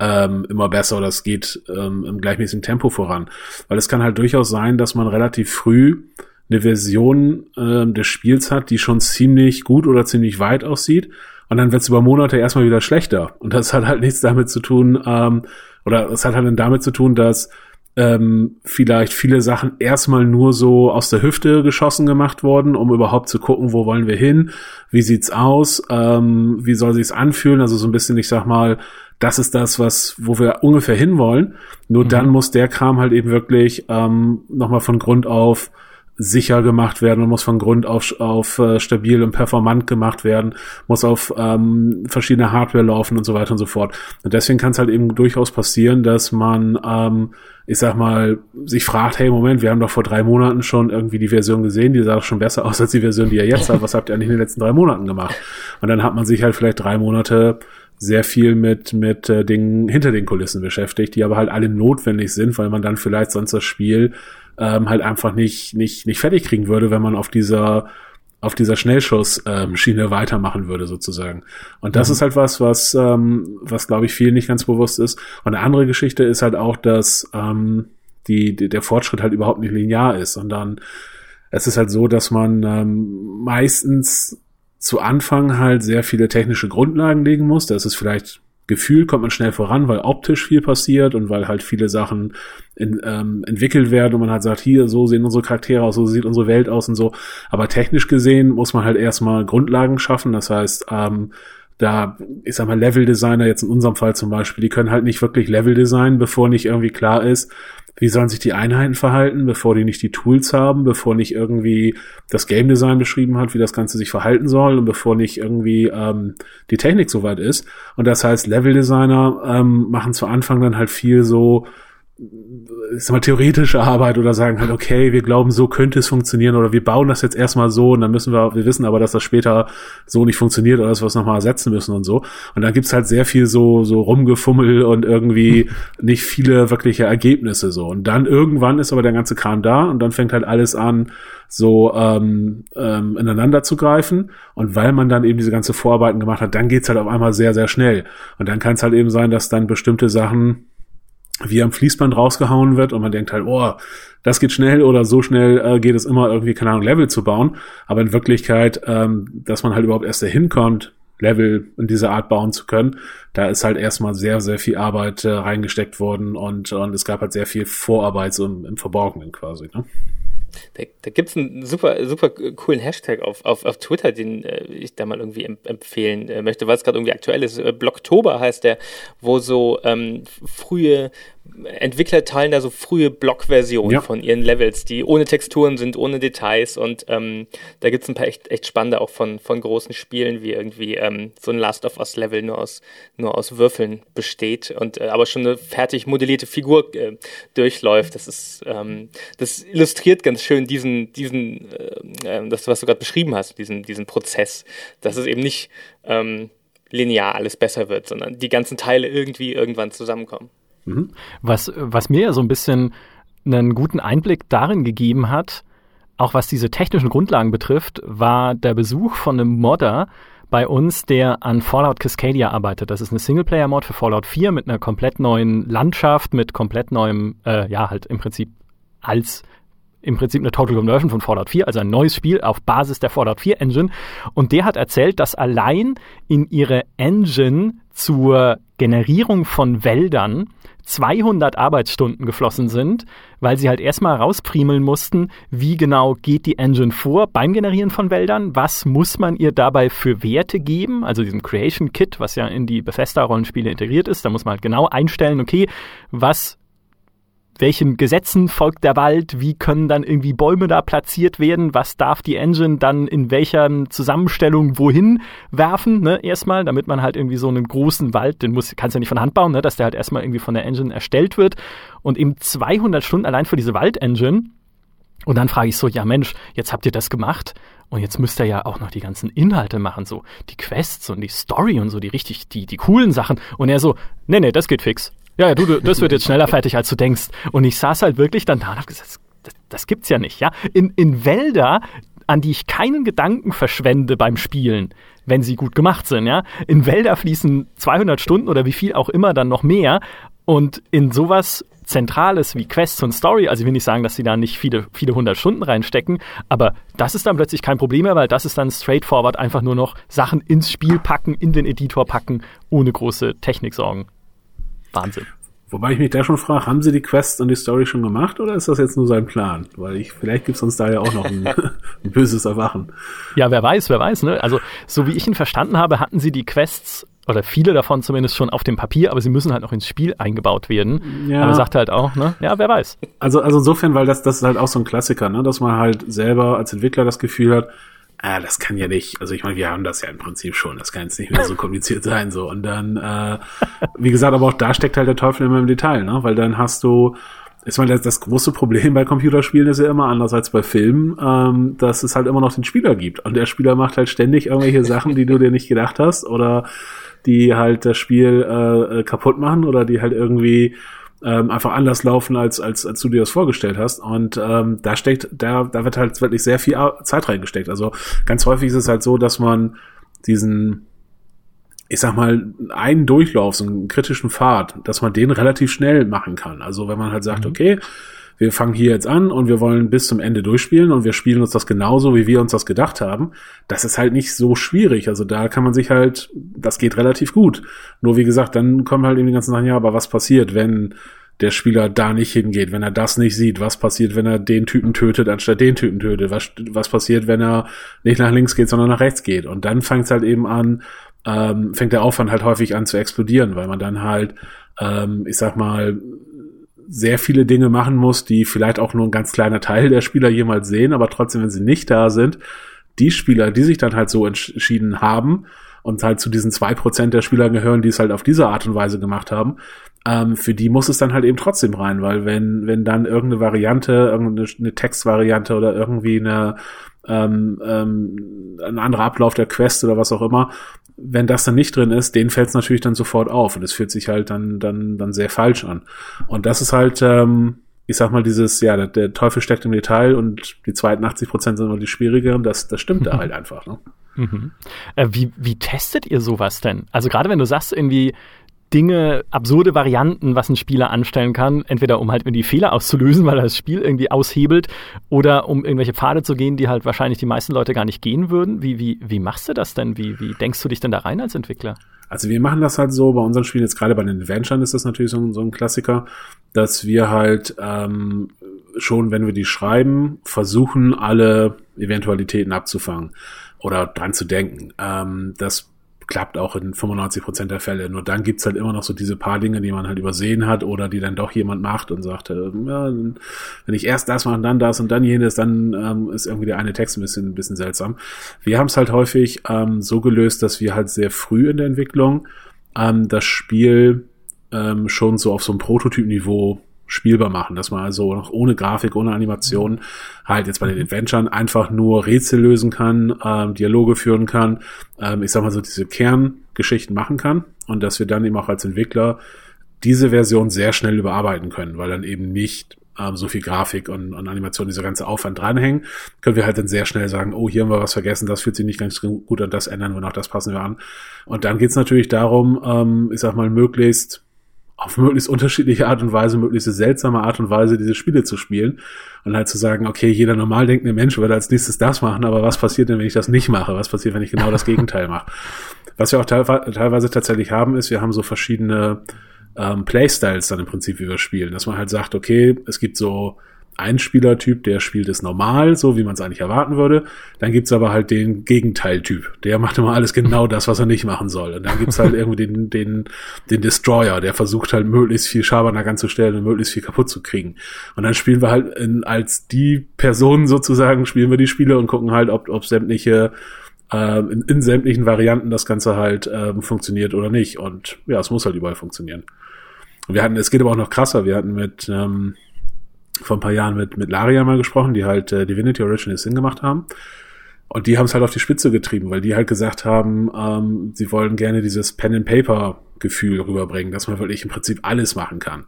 ähm, immer besser oder es geht ähm, im gleichmäßigen Tempo voran. Weil es kann halt durchaus sein, dass man relativ früh eine Version ähm, des Spiels hat, die schon ziemlich gut oder ziemlich weit aussieht. Und dann wird es über Monate erstmal wieder schlechter. Und das hat halt nichts damit zu tun, ähm, oder es hat halt dann damit zu tun, dass ähm, vielleicht viele Sachen erstmal nur so aus der Hüfte geschossen gemacht worden, um überhaupt zu gucken, wo wollen wir hin, wie sieht's aus, ähm, wie soll sich's anfühlen, also so ein bisschen, ich sag mal, das ist das, was, wo wir ungefähr hinwollen. Nur mhm. dann muss der Kram halt eben wirklich ähm, nochmal von Grund auf sicher gemacht werden und muss von Grund auf, auf äh, stabil und performant gemacht werden, muss auf ähm, verschiedene Hardware laufen und so weiter und so fort. Und deswegen kann es halt eben durchaus passieren, dass man, ähm, ich sag mal, sich fragt, hey, Moment, wir haben doch vor drei Monaten schon irgendwie die Version gesehen, die sah doch schon besser aus als die Version, die ihr jetzt habt. Was habt ihr eigentlich in den letzten drei Monaten gemacht? Und dann hat man sich halt vielleicht drei Monate sehr viel mit, mit äh, Dingen hinter den Kulissen beschäftigt, die aber halt alle notwendig sind, weil man dann vielleicht sonst das Spiel ähm, halt einfach nicht, nicht, nicht fertig kriegen würde, wenn man auf dieser auf dieser Schnellschussschiene ähm, weitermachen würde sozusagen. Und das mhm. ist halt was, was, ähm, was glaube ich vielen nicht ganz bewusst ist. Und eine andere Geschichte ist halt auch, dass ähm, die, die, der Fortschritt halt überhaupt nicht linear ist, sondern es ist halt so, dass man ähm, meistens zu Anfang halt sehr viele technische Grundlagen legen muss. Das ist vielleicht Gefühl kommt man schnell voran, weil optisch viel passiert und weil halt viele Sachen in, ähm, entwickelt werden und man halt sagt, hier, so sehen unsere Charaktere aus, so sieht unsere Welt aus und so. Aber technisch gesehen muss man halt erstmal Grundlagen schaffen. Das heißt, ähm, da, ich sag mal, Level-Designer, jetzt in unserem Fall zum Beispiel, die können halt nicht wirklich Level designen, bevor nicht irgendwie klar ist, wie sollen sich die Einheiten verhalten, bevor die nicht die Tools haben, bevor nicht irgendwie das Game Design beschrieben hat, wie das Ganze sich verhalten soll und bevor nicht irgendwie ähm, die Technik soweit ist. Und das heißt, Level Designer ähm, machen zu Anfang dann halt viel so sag mal, theoretische Arbeit oder sagen halt, okay, wir glauben, so könnte es funktionieren oder wir bauen das jetzt erstmal so und dann müssen wir, wir wissen aber, dass das später so nicht funktioniert oder dass wir es nochmal ersetzen müssen und so. Und dann gibt's halt sehr viel so, so rumgefummel und irgendwie nicht viele wirkliche Ergebnisse so. Und dann irgendwann ist aber der ganze Kram da und dann fängt halt alles an, so ähm, ähm, ineinander zu greifen. Und weil man dann eben diese ganze Vorarbeiten gemacht hat, dann geht's halt auf einmal sehr, sehr schnell. Und dann kann es halt eben sein, dass dann bestimmte Sachen wie am Fließband rausgehauen wird und man denkt halt, oh, das geht schnell oder so schnell äh, geht es immer irgendwie, keine Ahnung, Level zu bauen. Aber in Wirklichkeit, ähm, dass man halt überhaupt erst dahin kommt, Level in dieser Art bauen zu können, da ist halt erstmal sehr, sehr viel Arbeit äh, reingesteckt worden und, und es gab halt sehr viel Vorarbeit so im, im Verborgenen quasi. Ne? Da, da gibt es einen super, super coolen Hashtag auf, auf, auf Twitter, den äh, ich da mal irgendwie empfehlen äh, möchte, weil es gerade irgendwie aktuell ist. Äh, Blocktober heißt der, wo so ähm, frühe Entwickler teilen da so frühe Blockversionen ja. von ihren Levels, die ohne Texturen sind, ohne Details und ähm, da gibt's ein paar echt, echt spannende auch von, von großen Spielen, wie irgendwie ähm, so ein Last of Us Level nur aus, nur aus Würfeln besteht und äh, aber schon eine fertig modellierte Figur äh, durchläuft. Das ist, ähm, das illustriert ganz schön diesen, diesen, äh, äh das, was du gerade beschrieben hast, diesen, diesen Prozess, dass es eben nicht ähm, linear alles besser wird, sondern die ganzen Teile irgendwie irgendwann zusammenkommen. Mhm. Was, was mir ja so ein bisschen einen guten Einblick darin gegeben hat, auch was diese technischen Grundlagen betrifft, war der Besuch von einem Modder bei uns, der an Fallout Cascadia arbeitet. Das ist eine Singleplayer-Mod für Fallout 4 mit einer komplett neuen Landschaft, mit komplett neuem, äh, ja, halt im Prinzip als im Prinzip eine Total Conversion von Fallout 4, also ein neues Spiel auf Basis der Fallout 4 Engine. Und der hat erzählt, dass allein in ihre Engine zur Generierung von Wäldern 200 Arbeitsstunden geflossen sind, weil sie halt erstmal rausprimeln mussten, wie genau geht die Engine vor beim Generieren von Wäldern, was muss man ihr dabei für Werte geben, also diesem Creation Kit, was ja in die Bethesda-Rollenspiele integriert ist, da muss man halt genau einstellen, okay, was welchen Gesetzen folgt der Wald, wie können dann irgendwie Bäume da platziert werden, was darf die Engine dann in welcher Zusammenstellung wohin werfen, ne, erstmal, damit man halt irgendwie so einen großen Wald, den muss, kannst du ja nicht von Hand bauen, ne, dass der halt erstmal irgendwie von der Engine erstellt wird und eben 200 Stunden allein für diese Wald-Engine und dann frage ich so, ja Mensch, jetzt habt ihr das gemacht und jetzt müsst ihr ja auch noch die ganzen Inhalte machen, so die Quests und die Story und so, die richtig, die, die coolen Sachen. Und er so, nee, nee, das geht fix. Ja, ja, du, das wird jetzt schneller fertig, als du denkst. Und ich saß halt wirklich dann da und hab gesagt, das, das gibt's ja nicht, ja. In, in Wälder, an die ich keinen Gedanken verschwende beim Spielen, wenn sie gut gemacht sind, ja. In Wälder fließen 200 Stunden oder wie viel auch immer dann noch mehr. Und in sowas Zentrales wie Quests und Story, also ich will nicht sagen, dass sie da nicht viele, viele hundert Stunden reinstecken, aber das ist dann plötzlich kein Problem mehr, weil das ist dann straightforward einfach nur noch Sachen ins Spiel packen, in den Editor packen, ohne große Techniksorgen. Wahnsinn. Wobei ich mich da schon frage, haben sie die Quest und die Story schon gemacht oder ist das jetzt nur sein Plan? Weil ich, vielleicht gibt es uns da ja auch noch ein, ein, böses Erwachen. Ja, wer weiß, wer weiß, ne? Also, so wie ich ihn verstanden habe, hatten sie die Quests oder viele davon zumindest schon auf dem Papier, aber sie müssen halt noch ins Spiel eingebaut werden. Ja. Aber er sagt halt auch, ne? Ja, wer weiß. Also, also insofern, weil das, das ist halt auch so ein Klassiker, ne? Dass man halt selber als Entwickler das Gefühl hat, ah, das kann ja nicht, also ich meine, wir haben das ja im Prinzip schon, das kann jetzt nicht mehr so kompliziert sein, so. Und dann, äh, wie gesagt, aber auch da steckt halt der Teufel immer im Detail, ne? Weil dann hast du, ich meine, das, das große Problem bei Computerspielen ist ja immer anders als bei Filmen, ähm, dass es halt immer noch den Spieler gibt. Und der Spieler macht halt ständig irgendwelche Sachen, die du dir nicht gedacht hast, oder die halt das Spiel äh, kaputt machen oder die halt irgendwie ähm, einfach anders laufen, als, als, als du dir das vorgestellt hast. Und ähm, da steckt, da, da wird halt wirklich sehr viel Zeit reingesteckt. Also ganz häufig ist es halt so, dass man diesen, ich sag mal, einen Durchlauf, so einen kritischen Pfad, dass man den relativ schnell machen kann. Also wenn man halt sagt, mhm. okay, wir fangen hier jetzt an und wir wollen bis zum Ende durchspielen und wir spielen uns das genauso, wie wir uns das gedacht haben. Das ist halt nicht so schwierig. Also da kann man sich halt, das geht relativ gut. Nur wie gesagt, dann kommen halt eben die ganzen Sachen, ja, aber was passiert, wenn der Spieler da nicht hingeht, wenn er das nicht sieht, was passiert, wenn er den Typen tötet, anstatt den Typen tötet, was, was passiert, wenn er nicht nach links geht, sondern nach rechts geht. Und dann fängt es halt eben an, ähm, fängt der Aufwand halt häufig an zu explodieren, weil man dann halt, ähm, ich sag mal, sehr viele Dinge machen muss, die vielleicht auch nur ein ganz kleiner Teil der Spieler jemals sehen, aber trotzdem, wenn sie nicht da sind, die Spieler, die sich dann halt so entschieden haben und halt zu diesen zwei Prozent der Spieler gehören, die es halt auf diese Art und Weise gemacht haben, ähm, für die muss es dann halt eben trotzdem rein, weil wenn, wenn dann irgendeine Variante, irgendeine Textvariante oder irgendwie eine, ähm, ähm, ein anderer Ablauf der Quest oder was auch immer, wenn das dann nicht drin ist, denen fällt es natürlich dann sofort auf und es fühlt sich halt dann, dann, dann sehr falsch an. Und das ist halt, ähm, ich sag mal, dieses, ja, der, der Teufel steckt im Detail und die zweiten 80 Prozent sind immer die schwierigeren, das, das stimmt da halt einfach. Ne? Mhm. Äh, wie, wie testet ihr sowas denn? Also gerade wenn du sagst, irgendwie, Dinge, absurde Varianten, was ein Spieler anstellen kann, entweder um halt irgendwie Fehler auszulösen, weil er das Spiel irgendwie aushebelt, oder um irgendwelche Pfade zu gehen, die halt wahrscheinlich die meisten Leute gar nicht gehen würden. Wie, wie, wie machst du das denn? Wie, wie denkst du dich denn da rein als Entwickler? Also wir machen das halt so, bei unseren Spielen, jetzt gerade bei den Adventuren ist das natürlich so, so ein Klassiker, dass wir halt ähm, schon, wenn wir die schreiben, versuchen, alle Eventualitäten abzufangen oder dran zu denken. Ähm, das klappt auch in 95 Prozent der Fälle. Nur dann gibt's halt immer noch so diese paar Dinge, die man halt übersehen hat oder die dann doch jemand macht und sagt, äh, ja, wenn ich erst das mache, dann das und dann jenes, dann ähm, ist irgendwie der eine Text ein bisschen, ein bisschen seltsam. Wir haben es halt häufig ähm, so gelöst, dass wir halt sehr früh in der Entwicklung ähm, das Spiel ähm, schon so auf so einem Prototypniveau spielbar machen, dass man also noch ohne Grafik, ohne Animation halt jetzt bei den Adventuren einfach nur Rätsel lösen kann, ähm, Dialoge führen kann, ähm, ich sag mal so diese Kerngeschichten machen kann und dass wir dann eben auch als Entwickler diese Version sehr schnell überarbeiten können, weil dann eben nicht ähm, so viel Grafik und, und Animation, dieser ganze Aufwand dranhängen, können wir halt dann sehr schnell sagen, oh, hier haben wir was vergessen, das fühlt sich nicht ganz gut an, das ändern wir noch, das passen wir an. Und dann geht's natürlich darum, ähm, ich sag mal, möglichst auf möglichst unterschiedliche Art und Weise, möglichst seltsame Art und Weise diese Spiele zu spielen und halt zu sagen, okay, jeder normal denkende Mensch würde als nächstes das machen, aber was passiert denn, wenn ich das nicht mache? Was passiert, wenn ich genau das Gegenteil mache? Was wir auch teilweise tatsächlich haben, ist, wir haben so verschiedene ähm, Playstyles dann im Prinzip, wie wir spielen, dass man halt sagt, okay, es gibt so ein Spielertyp, der spielt es normal, so wie man es eigentlich erwarten würde. Dann gibt's aber halt den Gegenteiltyp. Der macht immer alles genau das, was er nicht machen soll. Und dann gibt's halt irgendwie den, den, den Destroyer, der versucht halt möglichst viel Schabernack anzustellen und möglichst viel kaputt zu kriegen. Und dann spielen wir halt in, als die Person sozusagen, spielen wir die Spiele und gucken halt, ob, ob sämtliche äh, in, in sämtlichen Varianten das Ganze halt äh, funktioniert oder nicht. Und ja, es muss halt überall funktionieren. wir hatten, es geht aber auch noch krasser. Wir hatten mit ähm, vor ein paar Jahren mit, mit Laria mal gesprochen, die halt äh, Divinity Original Sin gemacht haben. Und die haben es halt auf die Spitze getrieben, weil die halt gesagt haben, ähm, sie wollen gerne dieses Pen-and-Paper-Gefühl rüberbringen, dass man wirklich im Prinzip alles machen kann.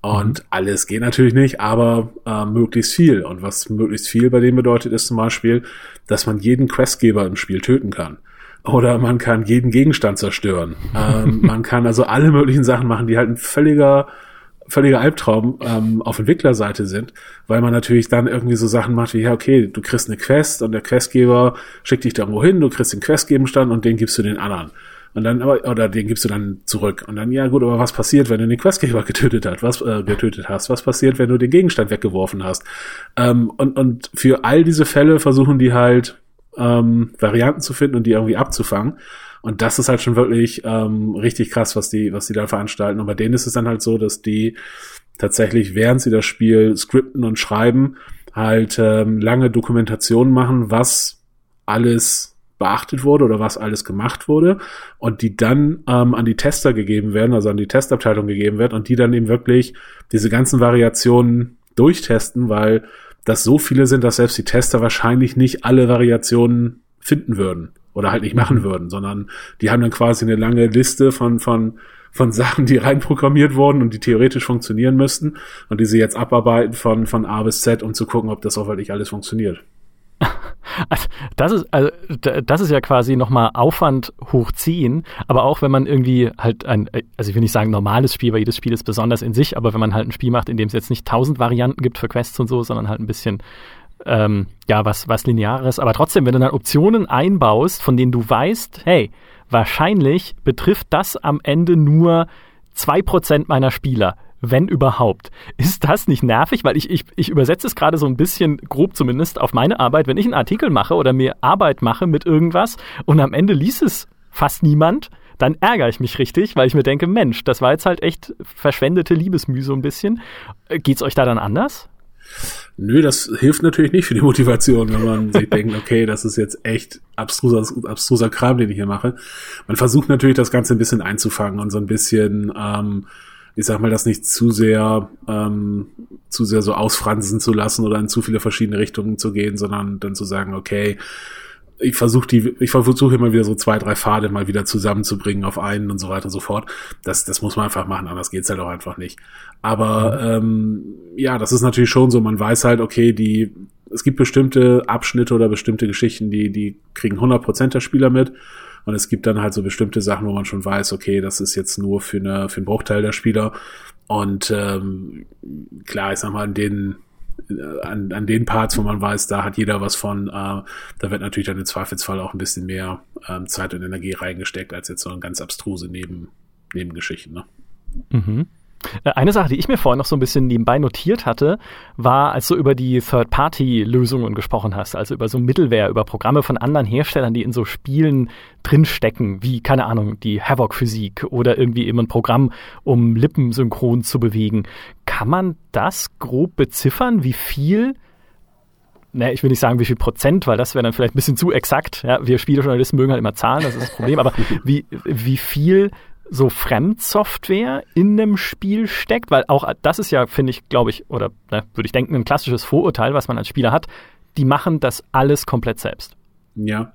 Und mhm. alles geht natürlich nicht, aber äh, möglichst viel. Und was möglichst viel bei dem bedeutet, ist zum Beispiel, dass man jeden Questgeber im Spiel töten kann. Oder man kann jeden Gegenstand zerstören. ähm, man kann also alle möglichen Sachen machen, die halt ein völliger völliger Albtraum ähm, auf Entwicklerseite sind, weil man natürlich dann irgendwie so Sachen macht wie, ja, okay, du kriegst eine Quest und der Questgeber schickt dich da irgendwo hin, du kriegst den Questgegenstand und den gibst du den anderen. Und dann, aber, oder den gibst du dann zurück. Und dann, ja gut, aber was passiert, wenn du den Questgeber getötet hast? Was äh, getötet hast? Was passiert, wenn du den Gegenstand weggeworfen hast? Ähm, und, und für all diese Fälle versuchen die halt ähm, Varianten zu finden und die irgendwie abzufangen. Und das ist halt schon wirklich ähm, richtig krass, was die, was die da veranstalten. Und bei denen ist es dann halt so, dass die tatsächlich, während sie das Spiel skripten und schreiben, halt ähm, lange Dokumentationen machen, was alles beachtet wurde oder was alles gemacht wurde und die dann ähm, an die Tester gegeben werden, also an die Testabteilung gegeben wird und die dann eben wirklich diese ganzen Variationen durchtesten, weil das so viele sind, dass selbst die Tester wahrscheinlich nicht alle Variationen finden würden oder halt nicht machen würden, sondern die haben dann quasi eine lange Liste von, von, von Sachen, die reinprogrammiert wurden und die theoretisch funktionieren müssten und die sie jetzt abarbeiten von, von A bis Z, um zu gucken, ob das auch wirklich alles funktioniert. Also das ist, also, das ist ja quasi nochmal Aufwand hochziehen, aber auch wenn man irgendwie halt ein, also ich will nicht sagen normales Spiel, weil jedes Spiel ist besonders in sich, aber wenn man halt ein Spiel macht, in dem es jetzt nicht tausend Varianten gibt für Quests und so, sondern halt ein bisschen ähm, ja, was, was Lineares. Aber trotzdem, wenn du dann Optionen einbaust, von denen du weißt, hey, wahrscheinlich betrifft das am Ende nur zwei Prozent meiner Spieler, wenn überhaupt. Ist das nicht nervig? Weil ich, ich, ich übersetze es gerade so ein bisschen grob zumindest auf meine Arbeit. Wenn ich einen Artikel mache oder mir Arbeit mache mit irgendwas und am Ende liest es fast niemand, dann ärgere ich mich richtig, weil ich mir denke, Mensch, das war jetzt halt echt verschwendete Liebesmühe so ein bisschen. Äh, geht's euch da dann anders? Nö, das hilft natürlich nicht für die Motivation, wenn man sich denkt, okay, das ist jetzt echt abstruser, abstruser Kram, den ich hier mache. Man versucht natürlich das Ganze ein bisschen einzufangen und so ein bisschen, ähm, ich sag mal, das nicht zu sehr, ähm, zu sehr so ausfransen zu lassen oder in zu viele verschiedene Richtungen zu gehen, sondern dann zu sagen, okay, ich versuche die, ich versuche immer wieder so zwei, drei Pfade mal wieder zusammenzubringen auf einen und so weiter und so fort. Das, das muss man einfach machen, anders geht's halt auch einfach nicht. Aber ähm, ja, das ist natürlich schon so, man weiß halt, okay, die, es gibt bestimmte Abschnitte oder bestimmte Geschichten, die, die kriegen 100% der Spieler mit. Und es gibt dann halt so bestimmte Sachen, wo man schon weiß, okay, das ist jetzt nur für, eine, für einen Bruchteil der Spieler. Und ähm, klar, ich sag mal, in den an, an den Parts, wo man weiß, da hat jeder was von, äh, da wird natürlich dann im Zweifelsfall auch ein bisschen mehr ähm, Zeit und Energie reingesteckt, als jetzt so eine ganz abstruse Neben, Nebengeschichten. Ne? Mhm. Äh, eine Sache, die ich mir vorhin noch so ein bisschen nebenbei notiert hatte, war, als du über die Third-Party-Lösungen gesprochen hast, also über so Mittelware, über Programme von anderen Herstellern, die in so Spielen drinstecken, wie, keine Ahnung, die Havoc-Physik oder irgendwie eben ein Programm, um Lippen synchron zu bewegen. Kann man das grob beziffern, wie viel ne, ich will nicht sagen, wie viel Prozent, weil das wäre dann vielleicht ein bisschen zu exakt. Ja, wir Spielejournalisten mögen halt immer Zahlen, das ist das Problem, aber wie, wie viel so Fremdsoftware in einem Spiel steckt, weil auch das ist ja, finde ich, glaube ich, oder ne, würde ich denken, ein klassisches Vorurteil, was man als Spieler hat. Die machen das alles komplett selbst. Ja,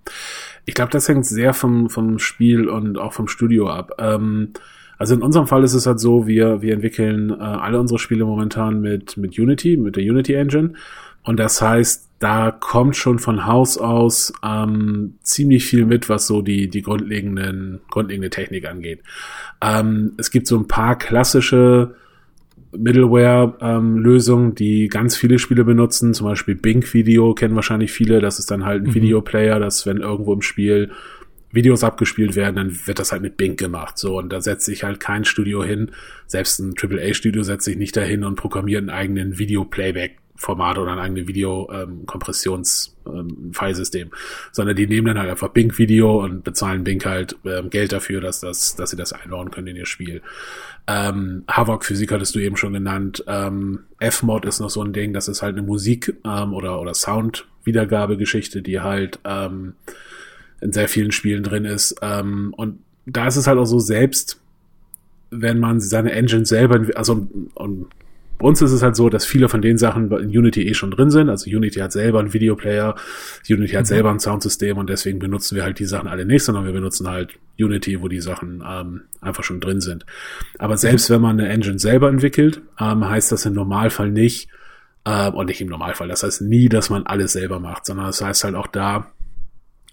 ich glaube, das hängt sehr vom, vom Spiel und auch vom Studio ab. Ähm, also in unserem Fall ist es halt so, wir, wir entwickeln äh, alle unsere Spiele momentan mit, mit Unity, mit der Unity Engine. Und das heißt, da kommt schon von Haus aus ähm, ziemlich viel mit, was so die, die grundlegenden, grundlegende Technik angeht. Ähm, es gibt so ein paar klassische Middleware-Lösungen, ähm, die ganz viele Spiele benutzen. Zum Beispiel Bing Video kennen wahrscheinlich viele. Das ist dann halt ein mhm. Videoplayer, dass wenn irgendwo im Spiel Videos abgespielt werden, dann wird das halt mit Bing gemacht. So, und da setzt sich halt kein Studio hin. Selbst ein AAA-Studio setzt sich nicht dahin und programmiert einen eigenen Video-Playback Format oder ein eigenes Video-Kompressions-Filesystem, ähm, ähm, sondern die nehmen dann halt einfach Bing-Video und bezahlen Bing halt ähm, Geld dafür, dass, das, dass sie das einbauen können in ihr Spiel. Ähm, Havok Physik hattest du eben schon genannt. Ähm, F-Mod ist noch so ein Ding, das ist halt eine Musik ähm, oder, oder Sound-Wiedergabegeschichte, die halt ähm, in sehr vielen Spielen drin ist. Ähm, und da ist es halt auch so selbst, wenn man seine Engine selber, also und bei uns ist es halt so, dass viele von den Sachen in Unity eh schon drin sind. Also Unity hat selber einen Videoplayer, Unity hat mhm. selber ein Soundsystem und deswegen benutzen wir halt die Sachen alle nicht, sondern wir benutzen halt Unity, wo die Sachen ähm, einfach schon drin sind. Aber selbst mhm. wenn man eine Engine selber entwickelt, ähm, heißt das im Normalfall nicht, äh, und nicht im Normalfall, das heißt nie, dass man alles selber macht, sondern das heißt halt auch da,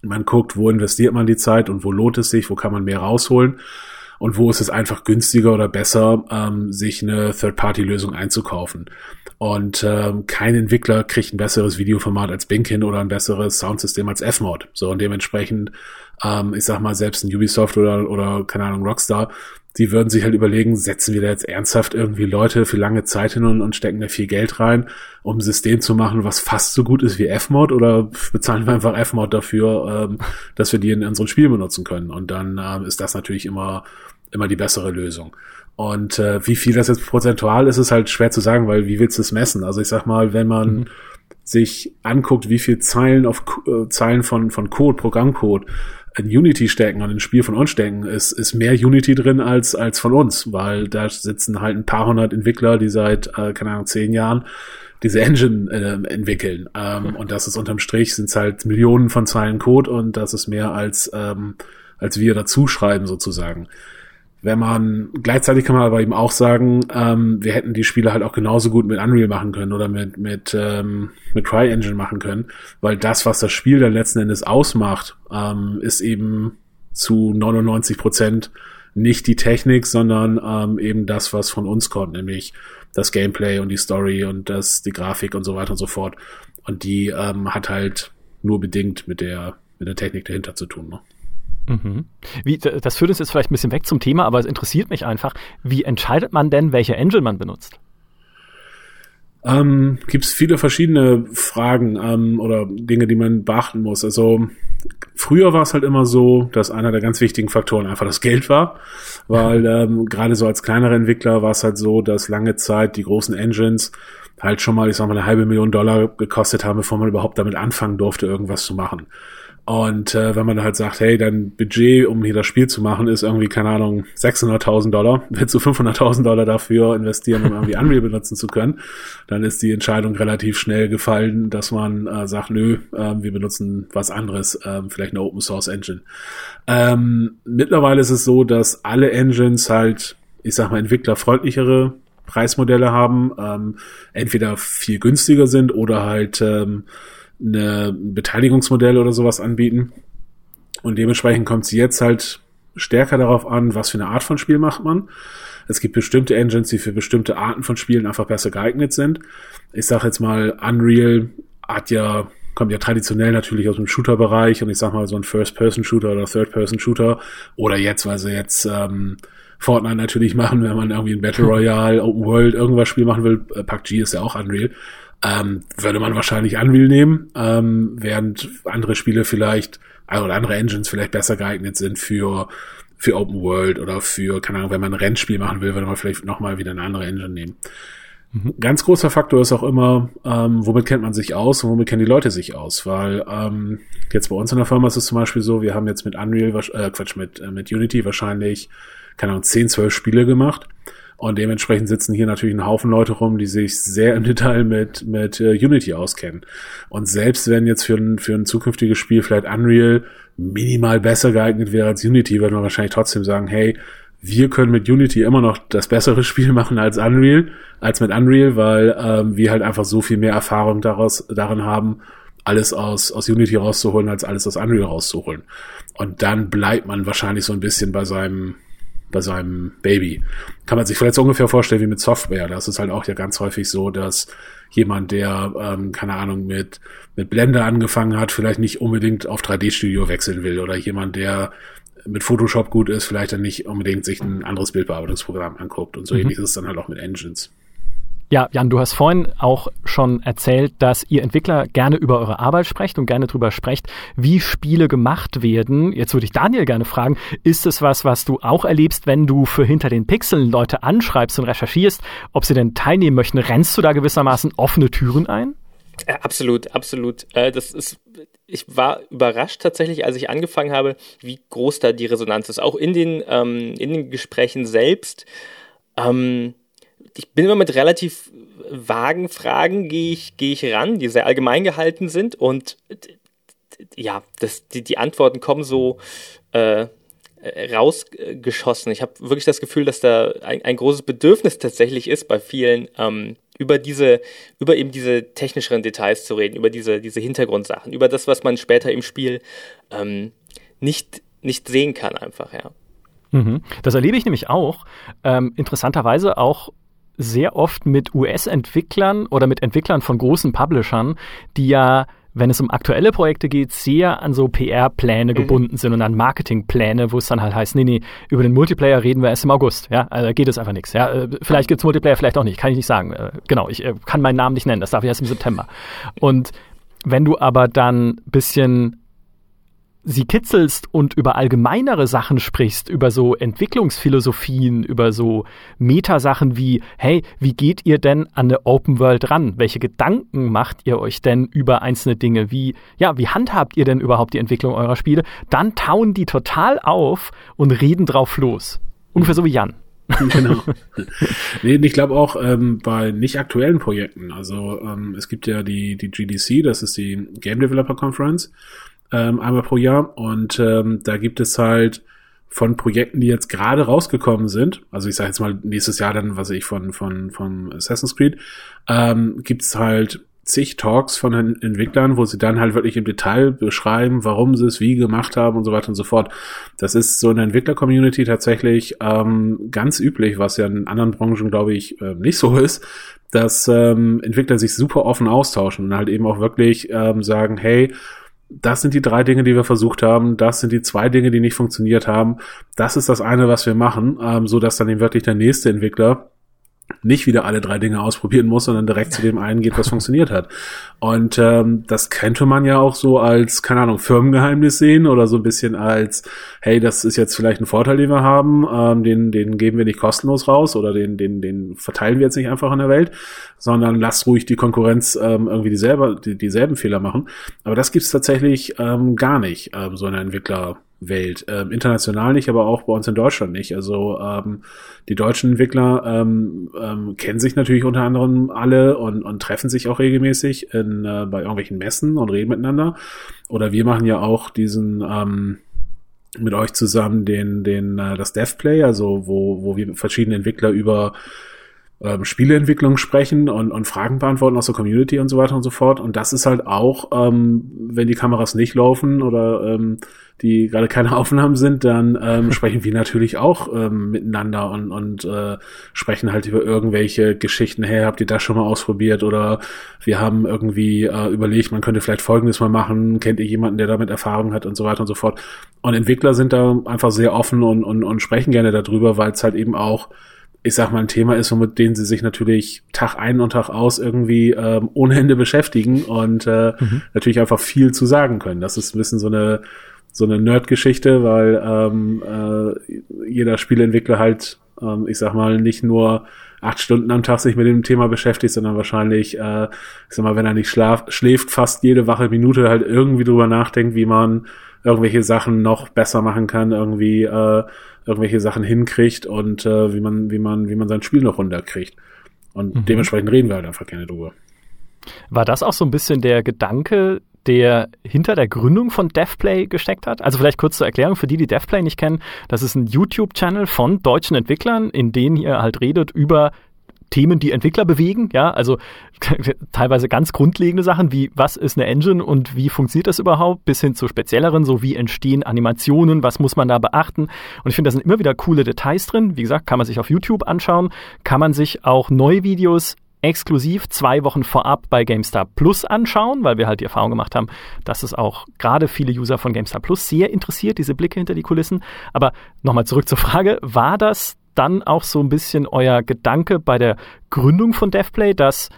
man guckt, wo investiert man die Zeit und wo lohnt es sich, wo kann man mehr rausholen und wo ist es einfach günstiger oder besser, ähm, sich eine Third-Party-Lösung einzukaufen. Und ähm, kein Entwickler kriegt ein besseres Videoformat als Bing hin oder ein besseres Soundsystem als F-Mod. So und dementsprechend, ähm, ich sag mal, selbst ein Ubisoft oder, oder keine Ahnung, Rockstar, die würden sich halt überlegen, setzen wir da jetzt ernsthaft irgendwie Leute für lange Zeit hin und, und stecken da viel Geld rein, um ein System zu machen, was fast so gut ist wie F-Mod oder bezahlen wir einfach F-Mod dafür, ähm, dass wir die in unseren Spielen benutzen können. Und dann ähm, ist das natürlich immer, immer die bessere Lösung. Und äh, wie viel das jetzt prozentual ist, ist halt schwer zu sagen, weil wie willst du es messen? Also ich sag mal, wenn man mhm. sich anguckt, wie viel Zeilen auf äh, Zeilen von, von Code, Programmcode in Unity stecken und in ein Spiel von uns stecken, ist, ist mehr Unity drin als, als von uns, weil da sitzen halt ein paar hundert Entwickler, die seit, äh, keine Ahnung, zehn Jahren diese Engine äh, entwickeln. Ähm, und das ist unterm Strich sind es halt Millionen von Zeilen Code und das ist mehr als, ähm, als wir dazu schreiben sozusagen. Wenn man, gleichzeitig kann man aber eben auch sagen, ähm, wir hätten die Spiele halt auch genauso gut mit Unreal machen können oder mit, mit, ähm, mit CryEngine machen können, weil das, was das Spiel dann letzten Endes ausmacht, ähm, ist eben zu 99 Prozent nicht die Technik, sondern ähm, eben das, was von uns kommt, nämlich das Gameplay und die Story und das, die Grafik und so weiter und so fort. Und die ähm, hat halt nur bedingt mit der, mit der Technik dahinter zu tun. Ne? Mhm. Wie, das führt uns jetzt vielleicht ein bisschen weg zum Thema, aber es interessiert mich einfach. Wie entscheidet man denn, welche Engine man benutzt? Ähm, Gibt es viele verschiedene Fragen ähm, oder Dinge, die man beachten muss. Also früher war es halt immer so, dass einer der ganz wichtigen Faktoren einfach das Geld war, weil ähm, gerade so als kleinere Entwickler war es halt so, dass lange Zeit die großen Engines halt schon mal, ich sag mal, eine halbe Million Dollar gekostet haben, bevor man überhaupt damit anfangen durfte, irgendwas zu machen. Und äh, wenn man halt sagt, hey, dein Budget, um hier das Spiel zu machen, ist irgendwie, keine Ahnung, 600.000 Dollar, willst du 500.000 Dollar dafür investieren, um irgendwie Unreal benutzen zu können, dann ist die Entscheidung relativ schnell gefallen, dass man äh, sagt, nö, äh, wir benutzen was anderes, äh, vielleicht eine Open Source Engine. Ähm, mittlerweile ist es so, dass alle Engines halt, ich sag mal, entwicklerfreundlichere Preismodelle haben, ähm, entweder viel günstiger sind oder halt ähm, eine, ein Beteiligungsmodell oder sowas anbieten. Und dementsprechend kommt es jetzt halt stärker darauf an, was für eine Art von Spiel macht man. Es gibt bestimmte Engines, die für bestimmte Arten von Spielen einfach besser geeignet sind. Ich sage jetzt mal, Unreal hat ja kommt ja traditionell natürlich aus dem Shooter-Bereich und ich sag mal so ein First-Person-Shooter oder Third-Person-Shooter oder jetzt, weil sie jetzt ähm, Fortnite natürlich machen, wenn man irgendwie ein Battle Royale, Open World, irgendwas Spiel machen will. Äh, PUBG ist ja auch Unreal. Ähm, würde man wahrscheinlich Unreal nehmen, ähm, während andere Spiele vielleicht, also oder andere Engines vielleicht besser geeignet sind für für Open World oder für, keine Ahnung, wenn man ein Rennspiel machen will, würde man vielleicht nochmal wieder eine andere Engine nehmen. Mhm. Ganz großer Faktor ist auch immer, ähm, womit kennt man sich aus und womit kennen die Leute sich aus, weil ähm, jetzt bei uns in der Firma ist es zum Beispiel so, wir haben jetzt mit Unreal, äh, Quatsch, mit, äh, mit Unity wahrscheinlich, keine Ahnung, 10, 12 Spiele gemacht. Und dementsprechend sitzen hier natürlich ein Haufen Leute rum, die sich sehr im Detail mit, mit uh, Unity auskennen. Und selbst wenn jetzt für ein, für ein zukünftiges Spiel vielleicht Unreal minimal besser geeignet wäre als Unity, würde man wahrscheinlich trotzdem sagen, hey, wir können mit Unity immer noch das bessere Spiel machen als Unreal, als mit Unreal, weil ähm, wir halt einfach so viel mehr Erfahrung daraus, darin haben, alles aus, aus Unity rauszuholen, als alles aus Unreal rauszuholen. Und dann bleibt man wahrscheinlich so ein bisschen bei seinem, bei seinem Baby. Kann man sich vielleicht so ungefähr vorstellen wie mit Software. Das ist halt auch ja ganz häufig so, dass jemand, der, ähm, keine Ahnung, mit, mit Blender angefangen hat, vielleicht nicht unbedingt auf 3D-Studio wechseln will oder jemand, der mit Photoshop gut ist, vielleicht dann nicht unbedingt sich ein anderes Bildbearbeitungsprogramm anguckt. Und so mhm. ähnlich ist es dann halt auch mit Engines. Ja, Jan, du hast vorhin auch schon erzählt, dass ihr Entwickler gerne über eure Arbeit sprecht und gerne darüber sprecht, wie Spiele gemacht werden. Jetzt würde ich Daniel gerne fragen, ist es was, was du auch erlebst, wenn du für hinter den Pixeln Leute anschreibst und recherchierst, ob sie denn teilnehmen möchten? Rennst du da gewissermaßen offene Türen ein? Ja, absolut, absolut. Äh, das ist, ich war überrascht tatsächlich, als ich angefangen habe, wie groß da die Resonanz ist. Auch in den, ähm, in den Gesprächen selbst. Ähm, ich bin immer mit relativ vagen Fragen gehe ich, gehe ich ran, die sehr allgemein gehalten sind und ja, das, die, die Antworten kommen so äh, rausgeschossen. Ich habe wirklich das Gefühl, dass da ein, ein, großes Bedürfnis tatsächlich ist bei vielen, ähm, über diese, über eben diese technischeren Details zu reden, über diese, diese Hintergrundsachen, über das, was man später im Spiel ähm, nicht, nicht sehen kann, einfach, ja. Mhm. Das erlebe ich nämlich auch. Ähm, interessanterweise auch sehr oft mit US-Entwicklern oder mit Entwicklern von großen Publishern, die ja wenn es um aktuelle Projekte geht, sehr an so PR-Pläne mhm. gebunden sind und an Marketing-Pläne, wo es dann halt heißt, nee, nee, über den Multiplayer reden wir erst im August. Ja, also geht es einfach nichts. Ja, äh, vielleicht gibt's Multiplayer, vielleicht auch nicht, kann ich nicht sagen. Äh, genau, ich äh, kann meinen Namen nicht nennen, das darf ich erst im September. Und wenn du aber dann bisschen sie kitzelst und über allgemeinere Sachen sprichst, über so Entwicklungsphilosophien, über so Metasachen wie, hey, wie geht ihr denn an eine Open World ran? Welche Gedanken macht ihr euch denn über einzelne Dinge? Wie, ja, wie handhabt ihr denn überhaupt die Entwicklung eurer Spiele? Dann tauen die total auf und reden drauf los. Ungefähr so wie Jan. genau. nee, ich glaube auch ähm, bei nicht aktuellen Projekten. Also ähm, es gibt ja die, die GDC, das ist die Game Developer Conference ähm, einmal pro Jahr. Und ähm, da gibt es halt von Projekten, die jetzt gerade rausgekommen sind, also ich sage jetzt mal nächstes Jahr dann, was ich von von von Assassin's Creed, ähm, gibt es halt zig Talks von den Entwicklern, wo sie dann halt wirklich im Detail beschreiben, warum sie es wie gemacht haben und so weiter und so fort. Das ist so in der Entwickler-Community tatsächlich ähm, ganz üblich, was ja in anderen Branchen, glaube ich, äh, nicht so ist, dass ähm, Entwickler sich super offen austauschen und halt eben auch wirklich ähm, sagen, hey, das sind die drei Dinge, die wir versucht haben, das sind die zwei Dinge, die nicht funktioniert haben, das ist das eine, was wir machen, ähm, so dass dann eben wirklich der nächste Entwickler nicht wieder alle drei Dinge ausprobieren muss, sondern direkt zu dem einen geht, was funktioniert hat. Und ähm, das könnte man ja auch so als, keine Ahnung, Firmengeheimnis sehen oder so ein bisschen als, hey, das ist jetzt vielleicht ein Vorteil, den wir haben, ähm, den, den geben wir nicht kostenlos raus oder den, den, den verteilen wir jetzt nicht einfach in der Welt, sondern lasst ruhig die Konkurrenz ähm, irgendwie dieselbe, die, dieselben Fehler machen. Aber das gibt's tatsächlich ähm, gar nicht, ähm, so eine Entwickler. Welt. Ähm, international nicht, aber auch bei uns in Deutschland nicht. Also ähm, die deutschen Entwickler ähm, ähm, kennen sich natürlich unter anderem alle und, und treffen sich auch regelmäßig in, äh, bei irgendwelchen Messen und reden miteinander. Oder wir machen ja auch diesen ähm, mit euch zusammen den, den, äh, das DevPlay, also wo, wo wir verschiedene Entwickler über ähm, Spieleentwicklung sprechen und, und Fragen beantworten aus der Community und so weiter und so fort. Und das ist halt auch, ähm, wenn die Kameras nicht laufen oder ähm, die gerade keine Aufnahmen sind, dann ähm, sprechen wir natürlich auch ähm, miteinander und, und äh, sprechen halt über irgendwelche Geschichten. Hey, habt ihr das schon mal ausprobiert? Oder wir haben irgendwie äh, überlegt, man könnte vielleicht Folgendes mal machen. Kennt ihr jemanden, der damit Erfahrung hat und so weiter und so fort. Und Entwickler sind da einfach sehr offen und, und, und sprechen gerne darüber, weil es halt eben auch ich sag mal, ein Thema ist, mit dem sie sich natürlich Tag ein und Tag aus irgendwie ähm, ohne Ende beschäftigen und äh, mhm. natürlich einfach viel zu sagen können. Das ist ein bisschen so eine so eine Nerd-Geschichte, weil ähm, äh, jeder Spieleentwickler halt, ähm, ich sag mal, nicht nur acht Stunden am Tag sich mit dem Thema beschäftigt, sondern wahrscheinlich, äh, ich sag mal, wenn er nicht schlaf, schläft, fast jede wache Minute halt irgendwie drüber nachdenkt, wie man irgendwelche Sachen noch besser machen kann, irgendwie äh, irgendwelche Sachen hinkriegt und äh, wie man, wie man, wie man sein Spiel noch runterkriegt. Und mhm. dementsprechend reden wir halt einfach gerne drüber. War das auch so ein bisschen der Gedanke, der hinter der Gründung von DevPlay gesteckt hat. Also vielleicht kurz zur Erklärung für die, die DevPlay nicht kennen. Das ist ein YouTube-Channel von deutschen Entwicklern, in denen ihr halt redet über Themen, die Entwickler bewegen, ja, also teilweise ganz grundlegende Sachen wie was ist eine Engine und wie funktioniert das überhaupt, bis hin zu spezielleren, so wie entstehen Animationen, was muss man da beachten. Und ich finde, da sind immer wieder coole Details drin. Wie gesagt, kann man sich auf YouTube anschauen, kann man sich auch neue Videos exklusiv zwei Wochen vorab bei GameStar Plus anschauen, weil wir halt die Erfahrung gemacht haben, dass es auch gerade viele User von GameStar Plus sehr interessiert, diese Blicke hinter die Kulissen. Aber nochmal zurück zur Frage, war das dann auch so ein bisschen euer Gedanke bei der Gründung von DevPlay, dass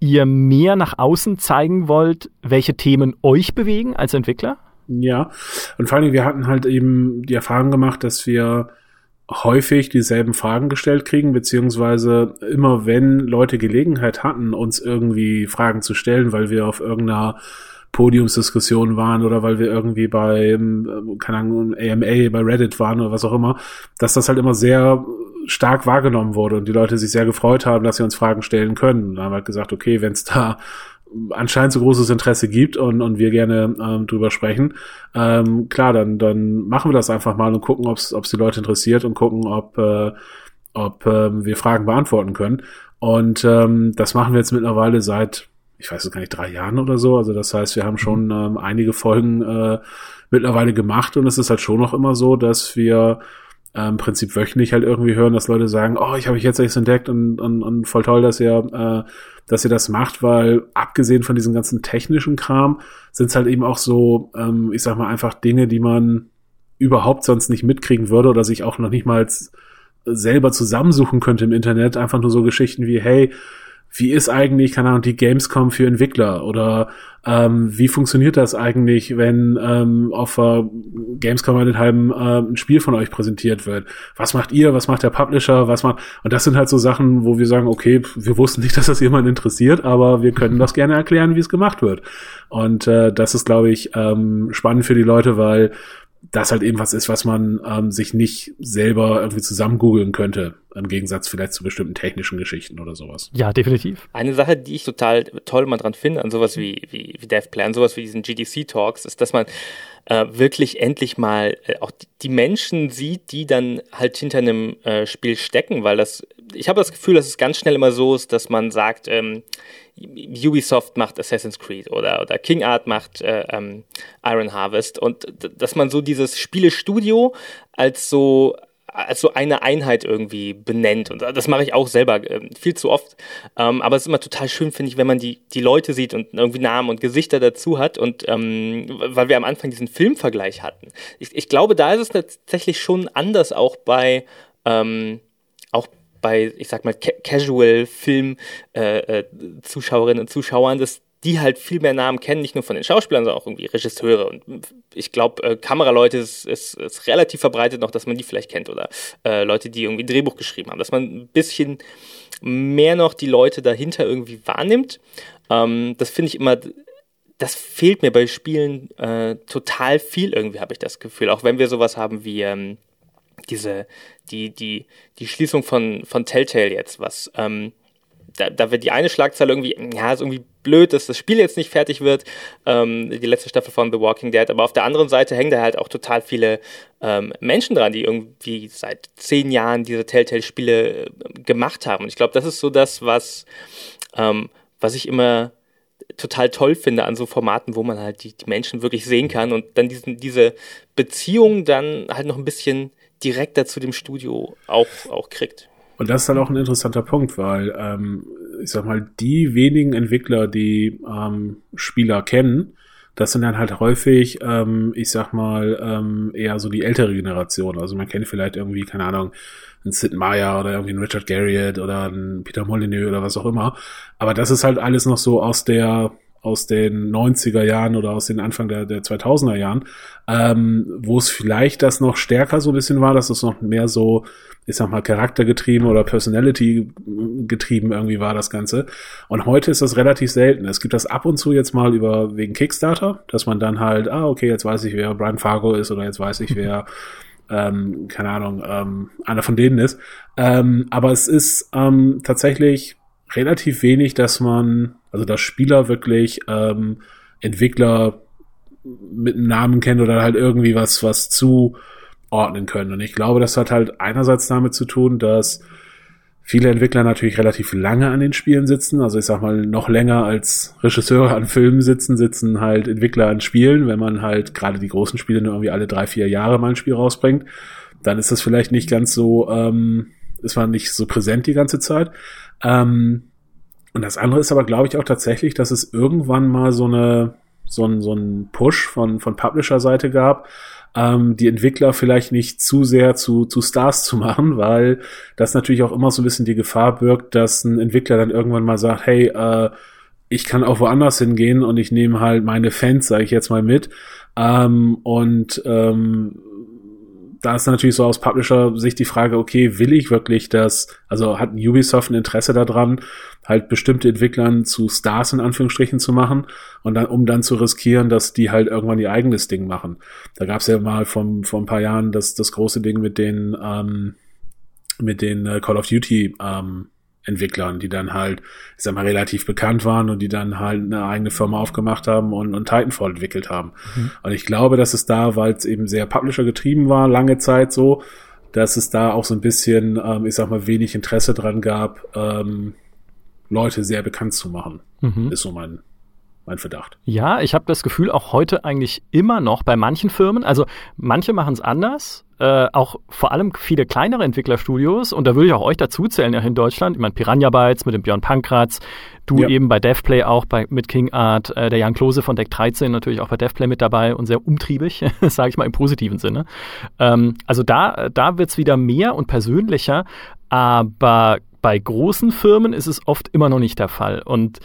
ihr mehr nach außen zeigen wollt, welche Themen euch bewegen als Entwickler? Ja, und vor allem, wir hatten halt eben die Erfahrung gemacht, dass wir häufig dieselben Fragen gestellt kriegen, beziehungsweise immer wenn Leute Gelegenheit hatten, uns irgendwie Fragen zu stellen, weil wir auf irgendeiner Podiumsdiskussion waren oder weil wir irgendwie bei, ähm, keine Ahnung, AMA, bei Reddit waren oder was auch immer, dass das halt immer sehr stark wahrgenommen wurde und die Leute sich sehr gefreut haben, dass sie uns Fragen stellen können. Da haben wir halt gesagt, okay, wenn es da anscheinend so großes Interesse gibt und, und wir gerne ähm, drüber sprechen, ähm, klar, dann, dann machen wir das einfach mal und gucken, ob es die Leute interessiert und gucken, ob, äh, ob äh, wir Fragen beantworten können. Und ähm, das machen wir jetzt mittlerweile seit, ich weiß es gar nicht, drei Jahren oder so. Also das heißt, wir haben schon ähm, einige Folgen äh, mittlerweile gemacht und es ist halt schon noch immer so, dass wir äh, im Prinzip wöchentlich halt irgendwie hören, dass Leute sagen, oh, ich habe ich jetzt echt entdeckt und, und, und voll toll, dass ihr, äh, dass ihr das macht, weil abgesehen von diesem ganzen technischen Kram sind es halt eben auch so, ähm, ich sag mal, einfach Dinge, die man überhaupt sonst nicht mitkriegen würde oder sich auch noch nicht mal selber zusammensuchen könnte im Internet. Einfach nur so Geschichten wie, hey, wie ist eigentlich, keine Ahnung, die Gamescom für Entwickler oder ähm, wie funktioniert das eigentlich, wenn ähm, auf äh, Gamescom meinethalben äh, ein Spiel von euch präsentiert wird? Was macht ihr? Was macht der Publisher? Was macht und das sind halt so Sachen, wo wir sagen, okay, wir wussten nicht, dass das jemand interessiert, aber wir können das gerne erklären, wie es gemacht wird. Und äh, das ist, glaube ich, ähm, spannend für die Leute, weil das halt eben was ist, was man ähm, sich nicht selber irgendwie zusammen googeln könnte, im Gegensatz vielleicht zu bestimmten technischen Geschichten oder sowas. Ja, definitiv. Eine Sache, die ich total toll mal dran finde, an sowas wie, wie, wie DevPlan, sowas wie diesen GDC-Talks, ist, dass man äh, wirklich endlich mal äh, auch die Menschen sieht, die dann halt hinter einem äh, Spiel stecken, weil das, ich habe das Gefühl, dass es ganz schnell immer so ist, dass man sagt, ähm, Ubisoft macht Assassin's Creed oder, oder King Art macht äh, ähm, Iron Harvest und dass man so dieses Spielestudio als so als so eine Einheit irgendwie benennt. Und das mache ich auch selber äh, viel zu oft. Ähm, aber es ist immer total schön, finde ich, wenn man die, die Leute sieht und irgendwie Namen und Gesichter dazu hat. Und ähm, weil wir am Anfang diesen Filmvergleich hatten. Ich, ich glaube, da ist es tatsächlich schon anders auch bei ähm, bei, ich sag mal, Casual-Film-Zuschauerinnen äh, äh, und Zuschauern, dass die halt viel mehr Namen kennen, nicht nur von den Schauspielern, sondern auch irgendwie Regisseure. Und ich glaube, äh, Kameraleute ist, ist, ist, relativ verbreitet noch, dass man die vielleicht kennt oder äh, Leute, die irgendwie ein Drehbuch geschrieben haben, dass man ein bisschen mehr noch die Leute dahinter irgendwie wahrnimmt. Ähm, das finde ich immer das fehlt mir bei Spielen äh, total viel irgendwie, habe ich das Gefühl. Auch wenn wir sowas haben wie ähm, diese, die, die, die Schließung von, von Telltale jetzt, was, ähm, da, da wird die eine Schlagzeile irgendwie, ja, ist irgendwie blöd, dass das Spiel jetzt nicht fertig wird, ähm, die letzte Staffel von The Walking Dead. Aber auf der anderen Seite hängen da halt auch total viele ähm, Menschen dran, die irgendwie seit zehn Jahren diese Telltale-Spiele äh, gemacht haben. Und ich glaube, das ist so das, was, ähm, was ich immer total toll finde an so Formaten, wo man halt die, die Menschen wirklich sehen kann und dann diesen, diese Beziehung dann halt noch ein bisschen direkter zu dem Studio auch, auch kriegt. Und das ist halt auch ein interessanter Punkt, weil ähm, ich sag mal, die wenigen Entwickler, die ähm, Spieler kennen, das sind dann halt häufig, ähm, ich sag mal, ähm, eher so die ältere Generation. Also man kennt vielleicht irgendwie, keine Ahnung, einen Sid Meier oder irgendwie einen Richard Garriott oder einen Peter Molyneux oder was auch immer. Aber das ist halt alles noch so aus der aus den 90er Jahren oder aus den Anfang der, der 2000er Jahren, ähm, wo es vielleicht das noch stärker so ein bisschen war, dass es noch mehr so, ich sag mal, charaktergetrieben oder Personality getrieben irgendwie war das Ganze. Und heute ist das relativ selten. Es gibt das ab und zu jetzt mal über wegen Kickstarter, dass man dann halt, ah, okay, jetzt weiß ich, wer Brian Fargo ist oder jetzt weiß ich, wer ähm, keine Ahnung, ähm, einer von denen ist. Ähm, aber es ist ähm, tatsächlich relativ wenig, dass man, also dass Spieler wirklich ähm, Entwickler mit einem Namen kennen oder halt irgendwie was, was zuordnen können. Und ich glaube, das hat halt einerseits damit zu tun, dass viele Entwickler natürlich relativ lange an den Spielen sitzen. Also ich sag mal, noch länger als Regisseure an Filmen sitzen, sitzen halt Entwickler an Spielen. Wenn man halt gerade die großen Spiele nur irgendwie alle drei, vier Jahre mal ein Spiel rausbringt, dann ist das vielleicht nicht ganz so, ähm, ist man nicht so präsent die ganze Zeit. Ähm, und das andere ist aber, glaube ich, auch tatsächlich, dass es irgendwann mal so eine, so ein, so Push von, von Publisher-Seite gab, ähm, die Entwickler vielleicht nicht zu sehr zu, zu Stars zu machen, weil das natürlich auch immer so ein bisschen die Gefahr birgt, dass ein Entwickler dann irgendwann mal sagt, hey, äh, ich kann auch woanders hingehen und ich nehme halt meine Fans, sage ich jetzt mal mit. Ähm, und ähm, da ist natürlich so aus Publisher-Sicht die Frage, okay, will ich wirklich das, also hat Ubisoft ein Interesse daran, halt bestimmte Entwicklern zu Stars in Anführungsstrichen zu machen und dann, um dann zu riskieren, dass die halt irgendwann ihr eigenes Ding machen. Da gab es ja mal vom, vor ein paar Jahren das, das große Ding mit den, ähm, mit den äh, Call of Duty ähm, Entwicklern, die dann halt, ich sag mal, relativ bekannt waren und die dann halt eine eigene Firma aufgemacht haben und, und Titanfall entwickelt haben. Mhm. Und ich glaube, dass es da, weil es eben sehr Publisher getrieben war, lange Zeit so, dass es da auch so ein bisschen, ähm, ich sag mal, wenig Interesse dran gab, ähm, Leute sehr bekannt zu machen. Mhm. Ist so mein, mein Verdacht. Ja, ich habe das Gefühl, auch heute eigentlich immer noch bei manchen Firmen, also manche machen es anders, äh, auch vor allem viele kleinere Entwicklerstudios, und da würde ich auch euch dazu zählen, ja in Deutschland, ich meine Piranha Bytes mit dem Björn Pankratz, du ja. eben bei DevPlay auch bei, mit King Art, äh, der Jan Klose von Deck 13 natürlich auch bei DevPlay mit dabei und sehr umtriebig, sage ich mal im positiven Sinne. Ähm, also da, da wird's wieder mehr und persönlicher, aber bei großen Firmen ist es oft immer noch nicht der Fall. Und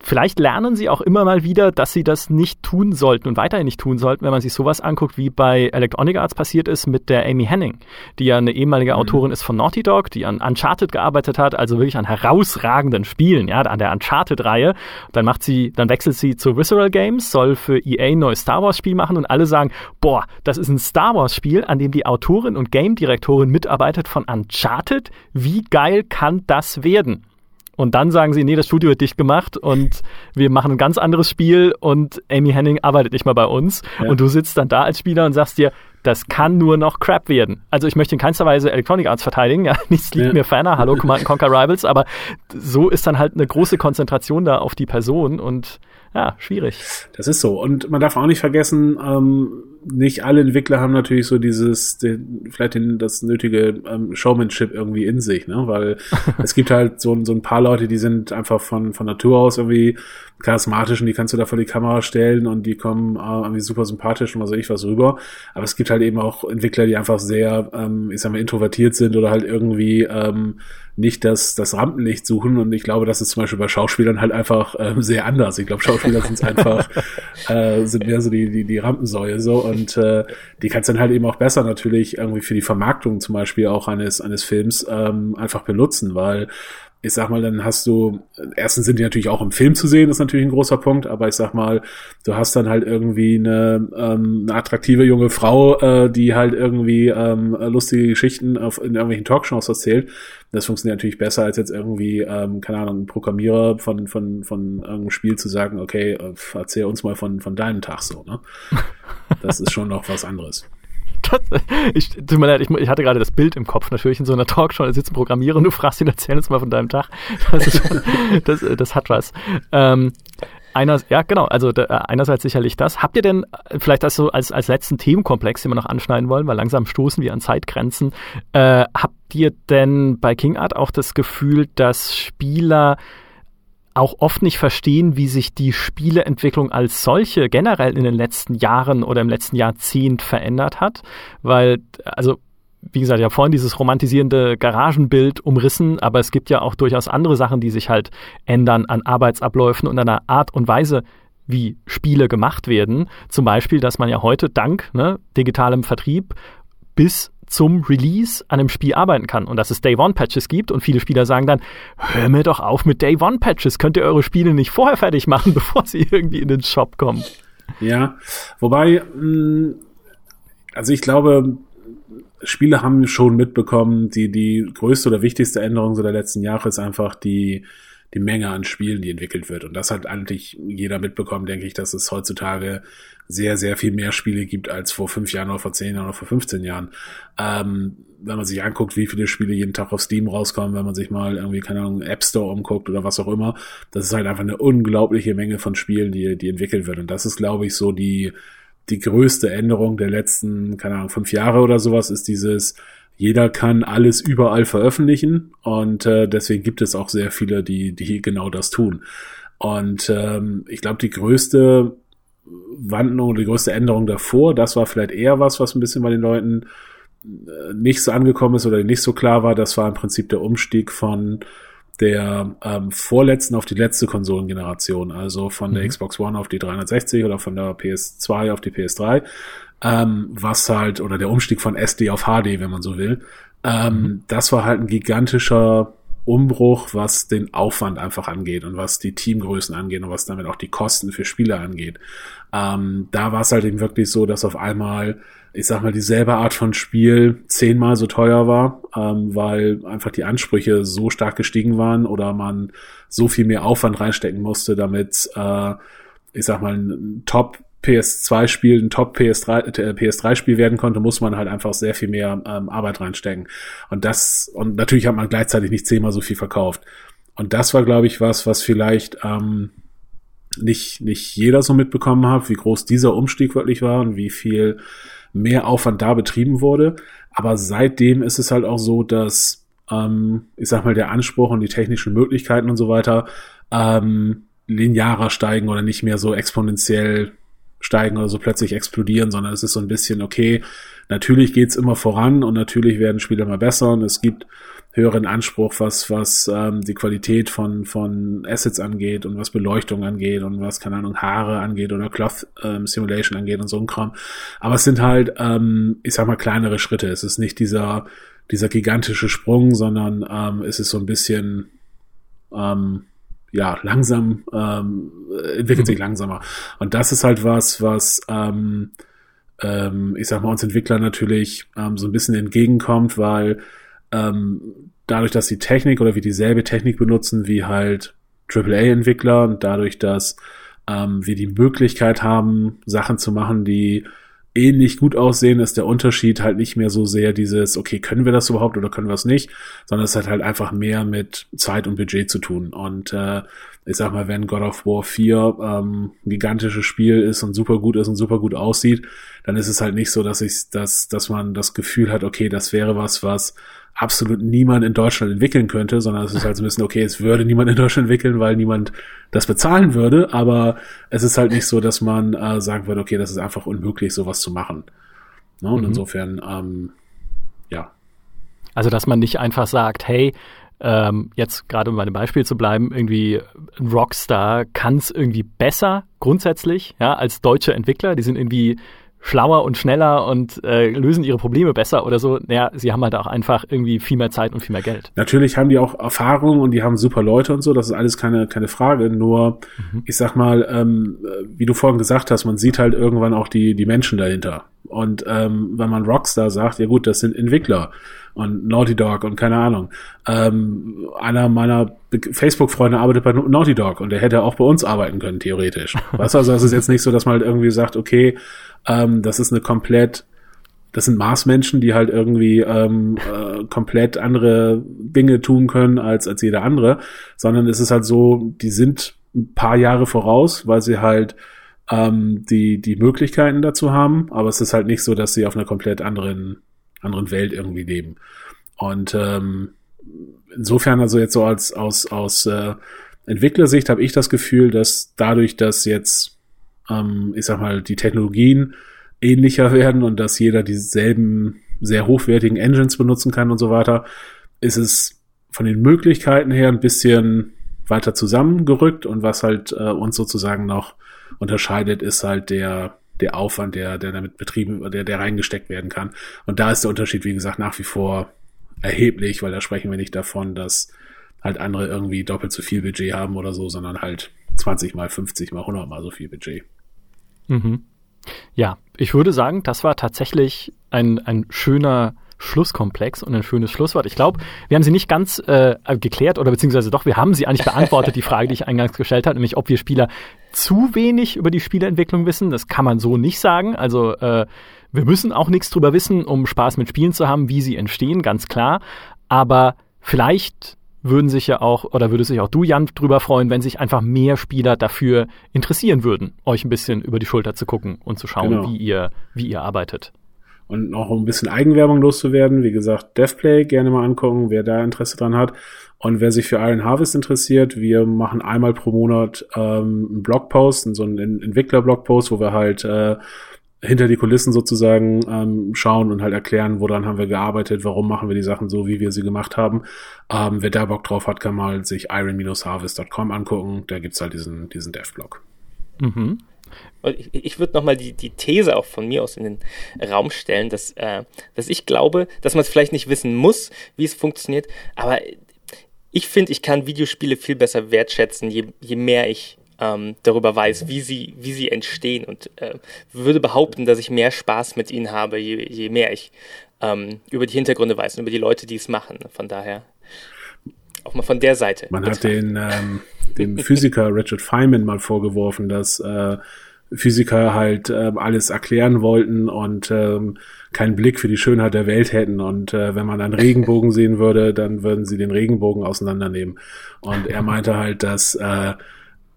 vielleicht lernen sie auch immer mal wieder, dass sie das nicht tun sollten und weiterhin nicht tun sollten, wenn man sich sowas anguckt, wie bei Electronic Arts passiert ist mit der Amy Henning, die ja eine ehemalige mhm. Autorin ist von Naughty Dog, die an Uncharted gearbeitet hat, also wirklich an herausragenden Spielen, ja, an der Uncharted-Reihe. Dann macht sie, dann wechselt sie zu Visceral Games, soll für EA ein neues Star Wars-Spiel machen und alle sagen, boah, das ist ein Star Wars-Spiel, an dem die Autorin und Game-Direktorin mitarbeitet von Uncharted. Wie geil kann das werden? Und dann sagen sie, nee, das Studio wird dicht gemacht und wir machen ein ganz anderes Spiel und Amy Henning arbeitet nicht mal bei uns. Ja. Und du sitzt dann da als Spieler und sagst dir, das kann nur noch Crap werden. Also ich möchte in keinster Weise Electronic Arts verteidigen, ja, nichts liegt ja. mir ferner, hallo Command Conquer Rivals, aber so ist dann halt eine große Konzentration da auf die Person und ja, schwierig. Das ist so. Und man darf auch nicht vergessen, ähm, nicht alle Entwickler haben natürlich so dieses, den, vielleicht den, das nötige ähm, Showmanship irgendwie in sich, ne? Weil es gibt halt so, so ein paar Leute, die sind einfach von, von Natur aus irgendwie charismatisch und die kannst du da vor die Kamera stellen und die kommen äh, irgendwie super sympathisch und was weiß ich was rüber. Aber es gibt halt eben auch Entwickler, die einfach sehr, ähm, ich sag mal, introvertiert sind oder halt irgendwie ähm, nicht das, das Rampenlicht suchen. Und ich glaube, das ist zum Beispiel bei Schauspielern halt einfach ähm, sehr anders. Ich glaube, Schauspieler sind einfach, äh, sind mehr so die, die, die Rampensäue so und äh, die kannst dann halt eben auch besser natürlich irgendwie für die Vermarktung zum Beispiel auch eines, eines Films ähm, einfach benutzen, weil ich sag mal, dann hast du, erstens sind die natürlich auch im Film zu sehen, ist natürlich ein großer Punkt, aber ich sag mal, du hast dann halt irgendwie eine, ähm, eine attraktive junge Frau, äh, die halt irgendwie ähm, lustige Geschichten auf, in irgendwelchen Talkshows erzählt. Das funktioniert natürlich besser, als jetzt irgendwie, ähm, keine Ahnung, ein Programmierer von, von, von irgendeinem Spiel zu sagen, okay, äh, erzähl uns mal von, von deinem Tag so, ne? Das ist schon noch was anderes. Das, ich, tut mir leid, ich, ich, hatte gerade das Bild im Kopf, natürlich in so einer Talkshow, da sitzt ein Programmierer und du fragst ihn, erzähl uns mal von deinem Tag. Das, ist, das, das hat was. Ähm, einer, ja, genau, also da, einerseits sicherlich das. Habt ihr denn vielleicht als, so, als, als letzten Themenkomplex, den wir noch anschneiden wollen, weil langsam stoßen wir an Zeitgrenzen, äh, habt ihr denn bei King Art auch das Gefühl, dass Spieler auch oft nicht verstehen, wie sich die Spieleentwicklung als solche generell in den letzten Jahren oder im letzten Jahrzehnt verändert hat. Weil, also, wie gesagt, habe vorhin dieses romantisierende Garagenbild umrissen, aber es gibt ja auch durchaus andere Sachen, die sich halt ändern an Arbeitsabläufen und an der Art und Weise, wie Spiele gemacht werden. Zum Beispiel, dass man ja heute dank ne, digitalem Vertrieb bis zum Release an einem Spiel arbeiten kann und dass es Day-One-Patches gibt und viele Spieler sagen dann, hör mir doch auf mit Day-One-Patches, könnt ihr eure Spiele nicht vorher fertig machen, bevor sie irgendwie in den Shop kommen. Ja, wobei, mm, also ich glaube, Spiele haben schon mitbekommen, die, die größte oder wichtigste Änderung so der letzten Jahre ist einfach die, die Menge an Spielen, die entwickelt wird. Und das hat eigentlich jeder mitbekommen, denke ich, dass es heutzutage sehr, sehr viel mehr Spiele gibt als vor fünf Jahren oder vor zehn Jahren oder vor 15 Jahren. Ähm, wenn man sich anguckt, wie viele Spiele jeden Tag auf Steam rauskommen, wenn man sich mal irgendwie, keine Ahnung, App Store umguckt oder was auch immer, das ist halt einfach eine unglaubliche Menge von Spielen, die, die entwickelt wird. Und das ist, glaube ich, so die, die größte Änderung der letzten, keine Ahnung, fünf Jahre oder sowas, ist dieses, jeder kann alles überall veröffentlichen und äh, deswegen gibt es auch sehr viele, die, die genau das tun. Und ähm, ich glaube, die größte Wandlung oder die größte Änderung davor, das war vielleicht eher was, was ein bisschen bei den Leuten äh, nicht so angekommen ist oder nicht so klar war. Das war im Prinzip der Umstieg von der ähm, vorletzten auf die letzte Konsolengeneration, also von der mhm. Xbox One auf die 360 oder von der PS2 auf die PS3, ähm, was halt, oder der Umstieg von SD auf HD, wenn man so will, ähm, mhm. das war halt ein gigantischer Umbruch, was den Aufwand einfach angeht und was die Teamgrößen angeht und was damit auch die Kosten für Spieler angeht. Ähm, da war es halt eben wirklich so, dass auf einmal, ich sag mal, dieselbe Art von Spiel zehnmal so teuer war, ähm, weil einfach die Ansprüche so stark gestiegen waren oder man so viel mehr Aufwand reinstecken musste, damit, äh, ich sag mal, ein Top PS2-Spiel ein Top PS3, äh, PS3-Spiel werden konnte, muss man halt einfach sehr viel mehr ähm, Arbeit reinstecken. Und das, und natürlich hat man gleichzeitig nicht zehnmal so viel verkauft. Und das war, glaube ich, was, was vielleicht ähm, nicht, nicht jeder so mitbekommen hat, wie groß dieser Umstieg wirklich war und wie viel mehr Aufwand da betrieben wurde. Aber seitdem ist es halt auch so, dass, ähm, ich sag mal, der Anspruch und die technischen Möglichkeiten und so weiter ähm, linearer steigen oder nicht mehr so exponentiell steigen oder so plötzlich explodieren, sondern es ist so ein bisschen, okay, natürlich geht's immer voran und natürlich werden Spiele immer besser und es gibt höheren Anspruch, was, was ähm, die Qualität von, von Assets angeht und was Beleuchtung angeht und was, keine Ahnung, Haare angeht oder Cloth ähm, Simulation angeht und so ein Kram. Aber es sind halt, ähm, ich sag mal, kleinere Schritte. Es ist nicht dieser, dieser gigantische Sprung, sondern ähm, es ist so ein bisschen, ähm, ja, langsam, ähm, entwickelt sich mhm. langsamer. Und das ist halt was, was, ähm, ähm, ich sag mal, uns Entwickler natürlich ähm, so ein bisschen entgegenkommt, weil ähm, dadurch, dass die Technik oder wir dieselbe Technik benutzen wie halt AAA-Entwickler und dadurch, dass ähm, wir die Möglichkeit haben, Sachen zu machen, die ähnlich gut aussehen, ist der Unterschied halt nicht mehr so sehr dieses, okay, können wir das überhaupt oder können wir es nicht, sondern es hat halt einfach mehr mit Zeit und Budget zu tun. Und äh, ich sag mal, wenn God of War 4 ähm, ein gigantisches Spiel ist und super gut ist und super gut aussieht, dann ist es halt nicht so, dass ich, dass, dass man das Gefühl hat, okay, das wäre was, was absolut niemand in Deutschland entwickeln könnte, sondern es ist halt so ein bisschen, okay, es würde niemand in Deutschland entwickeln, weil niemand das bezahlen würde, aber es ist halt nicht so, dass man äh, sagen würde, okay, das ist einfach unmöglich, sowas zu machen. Ne? Und mhm. insofern, ähm, ja. Also, dass man nicht einfach sagt, hey, ähm, jetzt gerade um bei dem Beispiel zu bleiben, irgendwie ein Rockstar kann es irgendwie besser grundsätzlich, ja, als deutsche Entwickler. Die sind irgendwie schlauer und schneller und äh, lösen ihre Probleme besser oder so. Naja, sie haben halt auch einfach irgendwie viel mehr Zeit und viel mehr Geld. Natürlich haben die auch Erfahrung und die haben super Leute und so, das ist alles keine, keine Frage. Nur, mhm. ich sag mal, ähm, wie du vorhin gesagt hast, man sieht halt irgendwann auch die, die Menschen dahinter. Und ähm, wenn man Rockstar sagt, ja gut, das sind Entwickler und Naughty Dog und keine Ahnung. Ähm, einer meiner Facebook-Freunde arbeitet bei Naughty Dog und der hätte auch bei uns arbeiten können, theoretisch. weißt du, also es ist jetzt nicht so, dass man halt irgendwie sagt, okay, ähm, das ist eine komplett, das sind Marsmenschen, die halt irgendwie ähm, äh, komplett andere Dinge tun können als, als jeder andere, sondern es ist halt so, die sind ein paar Jahre voraus, weil sie halt ähm, die, die Möglichkeiten dazu haben, aber es ist halt nicht so, dass sie auf einer komplett anderen anderen Welt irgendwie leben. Und ähm, insofern also jetzt so als aus aus äh, Entwicklersicht habe ich das Gefühl, dass dadurch, dass jetzt ähm, ich sag mal die Technologien ähnlicher werden und dass jeder dieselben sehr hochwertigen Engines benutzen kann und so weiter, ist es von den Möglichkeiten her ein bisschen weiter zusammengerückt und was halt äh, uns sozusagen noch unterscheidet, ist halt der der Aufwand, der, der damit betrieben, der, der reingesteckt werden kann. Und da ist der Unterschied, wie gesagt, nach wie vor erheblich, weil da sprechen wir nicht davon, dass halt andere irgendwie doppelt so viel Budget haben oder so, sondern halt 20 mal 50 mal 100 mal so viel Budget. Mhm. Ja, ich würde sagen, das war tatsächlich ein, ein schöner Schlusskomplex und ein schönes Schlusswort. Ich glaube, wir haben sie nicht ganz äh, geklärt oder beziehungsweise doch, wir haben sie eigentlich beantwortet, die Frage, die ich eingangs gestellt habe, nämlich ob wir Spieler zu wenig über die Spieleentwicklung wissen. Das kann man so nicht sagen. Also äh, wir müssen auch nichts drüber wissen, um Spaß mit Spielen zu haben, wie sie entstehen, ganz klar. Aber vielleicht würden sich ja auch, oder würde sich auch du, Jan, drüber freuen, wenn sich einfach mehr Spieler dafür interessieren würden, euch ein bisschen über die Schulter zu gucken und zu schauen, genau. wie ihr, wie ihr arbeitet und noch ein bisschen Eigenwerbung loszuwerden. Wie gesagt, DevPlay gerne mal angucken, wer da Interesse dran hat. Und wer sich für Iron Harvest interessiert, wir machen einmal pro Monat ähm, einen Blogpost, so einen Entwickler-Blogpost, wo wir halt äh, hinter die Kulissen sozusagen ähm, schauen und halt erklären, woran haben wir gearbeitet, warum machen wir die Sachen so, wie wir sie gemacht haben. Ähm, wer da Bock drauf hat, kann mal sich iron-harvest.com angucken. Da gibt's halt diesen, diesen Dev-Blog. Mhm. Ich, ich würde nochmal die, die These auch von mir aus in den Raum stellen, dass, äh, dass ich glaube, dass man es vielleicht nicht wissen muss, wie es funktioniert, aber ich finde, ich kann Videospiele viel besser wertschätzen, je, je mehr ich ähm, darüber weiß, wie sie, wie sie entstehen und äh, würde behaupten, dass ich mehr Spaß mit ihnen habe, je, je mehr ich ähm, über die Hintergründe weiß und über die Leute, die es machen. Von daher auch mal von der Seite. Man hat den, ähm, dem Physiker Richard Feynman mal vorgeworfen, dass äh, Physiker halt äh, alles erklären wollten und ähm, keinen Blick für die Schönheit der Welt hätten. Und äh, wenn man einen Regenbogen sehen würde, dann würden sie den Regenbogen auseinandernehmen. Und er meinte halt, dass äh,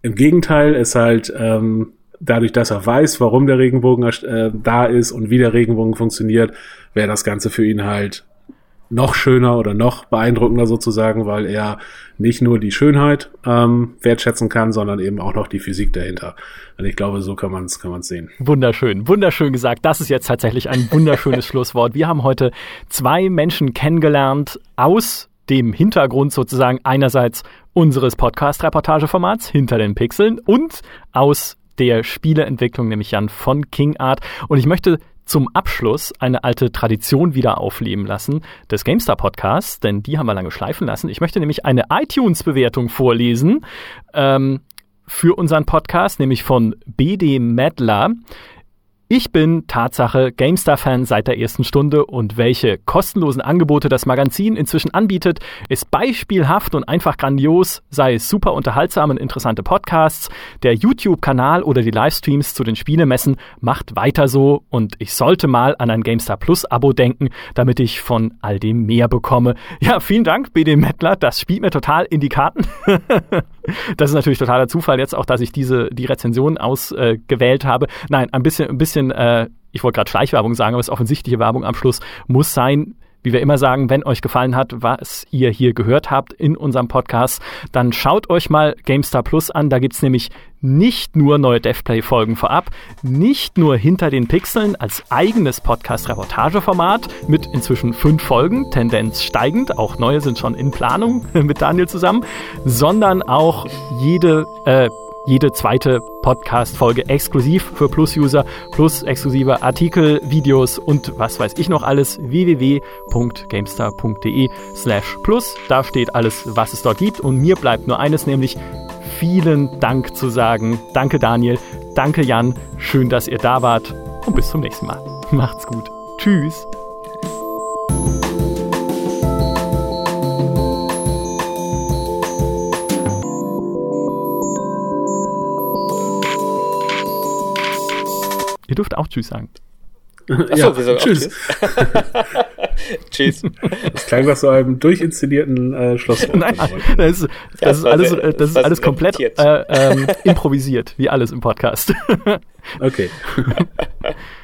im Gegenteil es halt ähm, dadurch, dass er weiß, warum der Regenbogen äh, da ist und wie der Regenbogen funktioniert, wäre das Ganze für ihn halt noch schöner oder noch beeindruckender sozusagen, weil er nicht nur die Schönheit ähm, wertschätzen kann, sondern eben auch noch die Physik dahinter. Und ich glaube, so kann man es kann sehen. Wunderschön, wunderschön gesagt. Das ist jetzt tatsächlich ein wunderschönes Schlusswort. Wir haben heute zwei Menschen kennengelernt aus dem Hintergrund sozusagen einerseits unseres Podcast-Reportageformats hinter den Pixeln und aus der Spieleentwicklung, nämlich Jan von King Art. Und ich möchte zum Abschluss eine alte Tradition wieder aufleben lassen des GameStar Podcasts, denn die haben wir lange schleifen lassen. Ich möchte nämlich eine iTunes-Bewertung vorlesen ähm, für unseren Podcast, nämlich von BD Medler. Ich bin Tatsache GameStar-Fan seit der ersten Stunde und welche kostenlosen Angebote das Magazin inzwischen anbietet, ist beispielhaft und einfach grandios, sei es super unterhaltsam und interessante Podcasts, der YouTube-Kanal oder die Livestreams zu den Spielemessen, macht weiter so und ich sollte mal an ein GameStar Plus-Abo denken, damit ich von all dem mehr bekomme. Ja, vielen Dank, BD Mettler, das spielt mir total in die Karten. das ist natürlich totaler Zufall jetzt auch, dass ich diese, die Rezension ausgewählt äh, habe. Nein, ein bisschen, ein bisschen äh, ich wollte gerade Schleichwerbung sagen, aber es ist offensichtliche Werbung am Schluss, muss sein, wie wir immer sagen, wenn euch gefallen hat, was ihr hier gehört habt in unserem Podcast, dann schaut euch mal GameStar Plus an. Da gibt es nämlich nicht nur neue DevPlay-Folgen vorab, nicht nur hinter den Pixeln als eigenes Podcast-Reportageformat mit inzwischen fünf Folgen, Tendenz steigend, auch neue sind schon in Planung mit Daniel zusammen, sondern auch jede äh, jede zweite Podcast-Folge exklusiv für Plus-User, plus exklusive Artikel, Videos und was weiß ich noch alles. www.gamestar.de slash plus. Da steht alles, was es dort gibt. Und mir bleibt nur eines, nämlich vielen Dank zu sagen. Danke Daniel, danke Jan, schön, dass ihr da wart und bis zum nächsten Mal. Macht's gut. Tschüss. Ihr dürft auch Tschüss sagen. Achso, ja, wir sagen auch tschüss. Tschüss. Das klang nach so einem durchinszenierten äh, Schlusswort. Nein, das ist, das ist war alles, sehr- das ist alles komplett äh, ähm, improvisiert, wie alles im Podcast. Okay.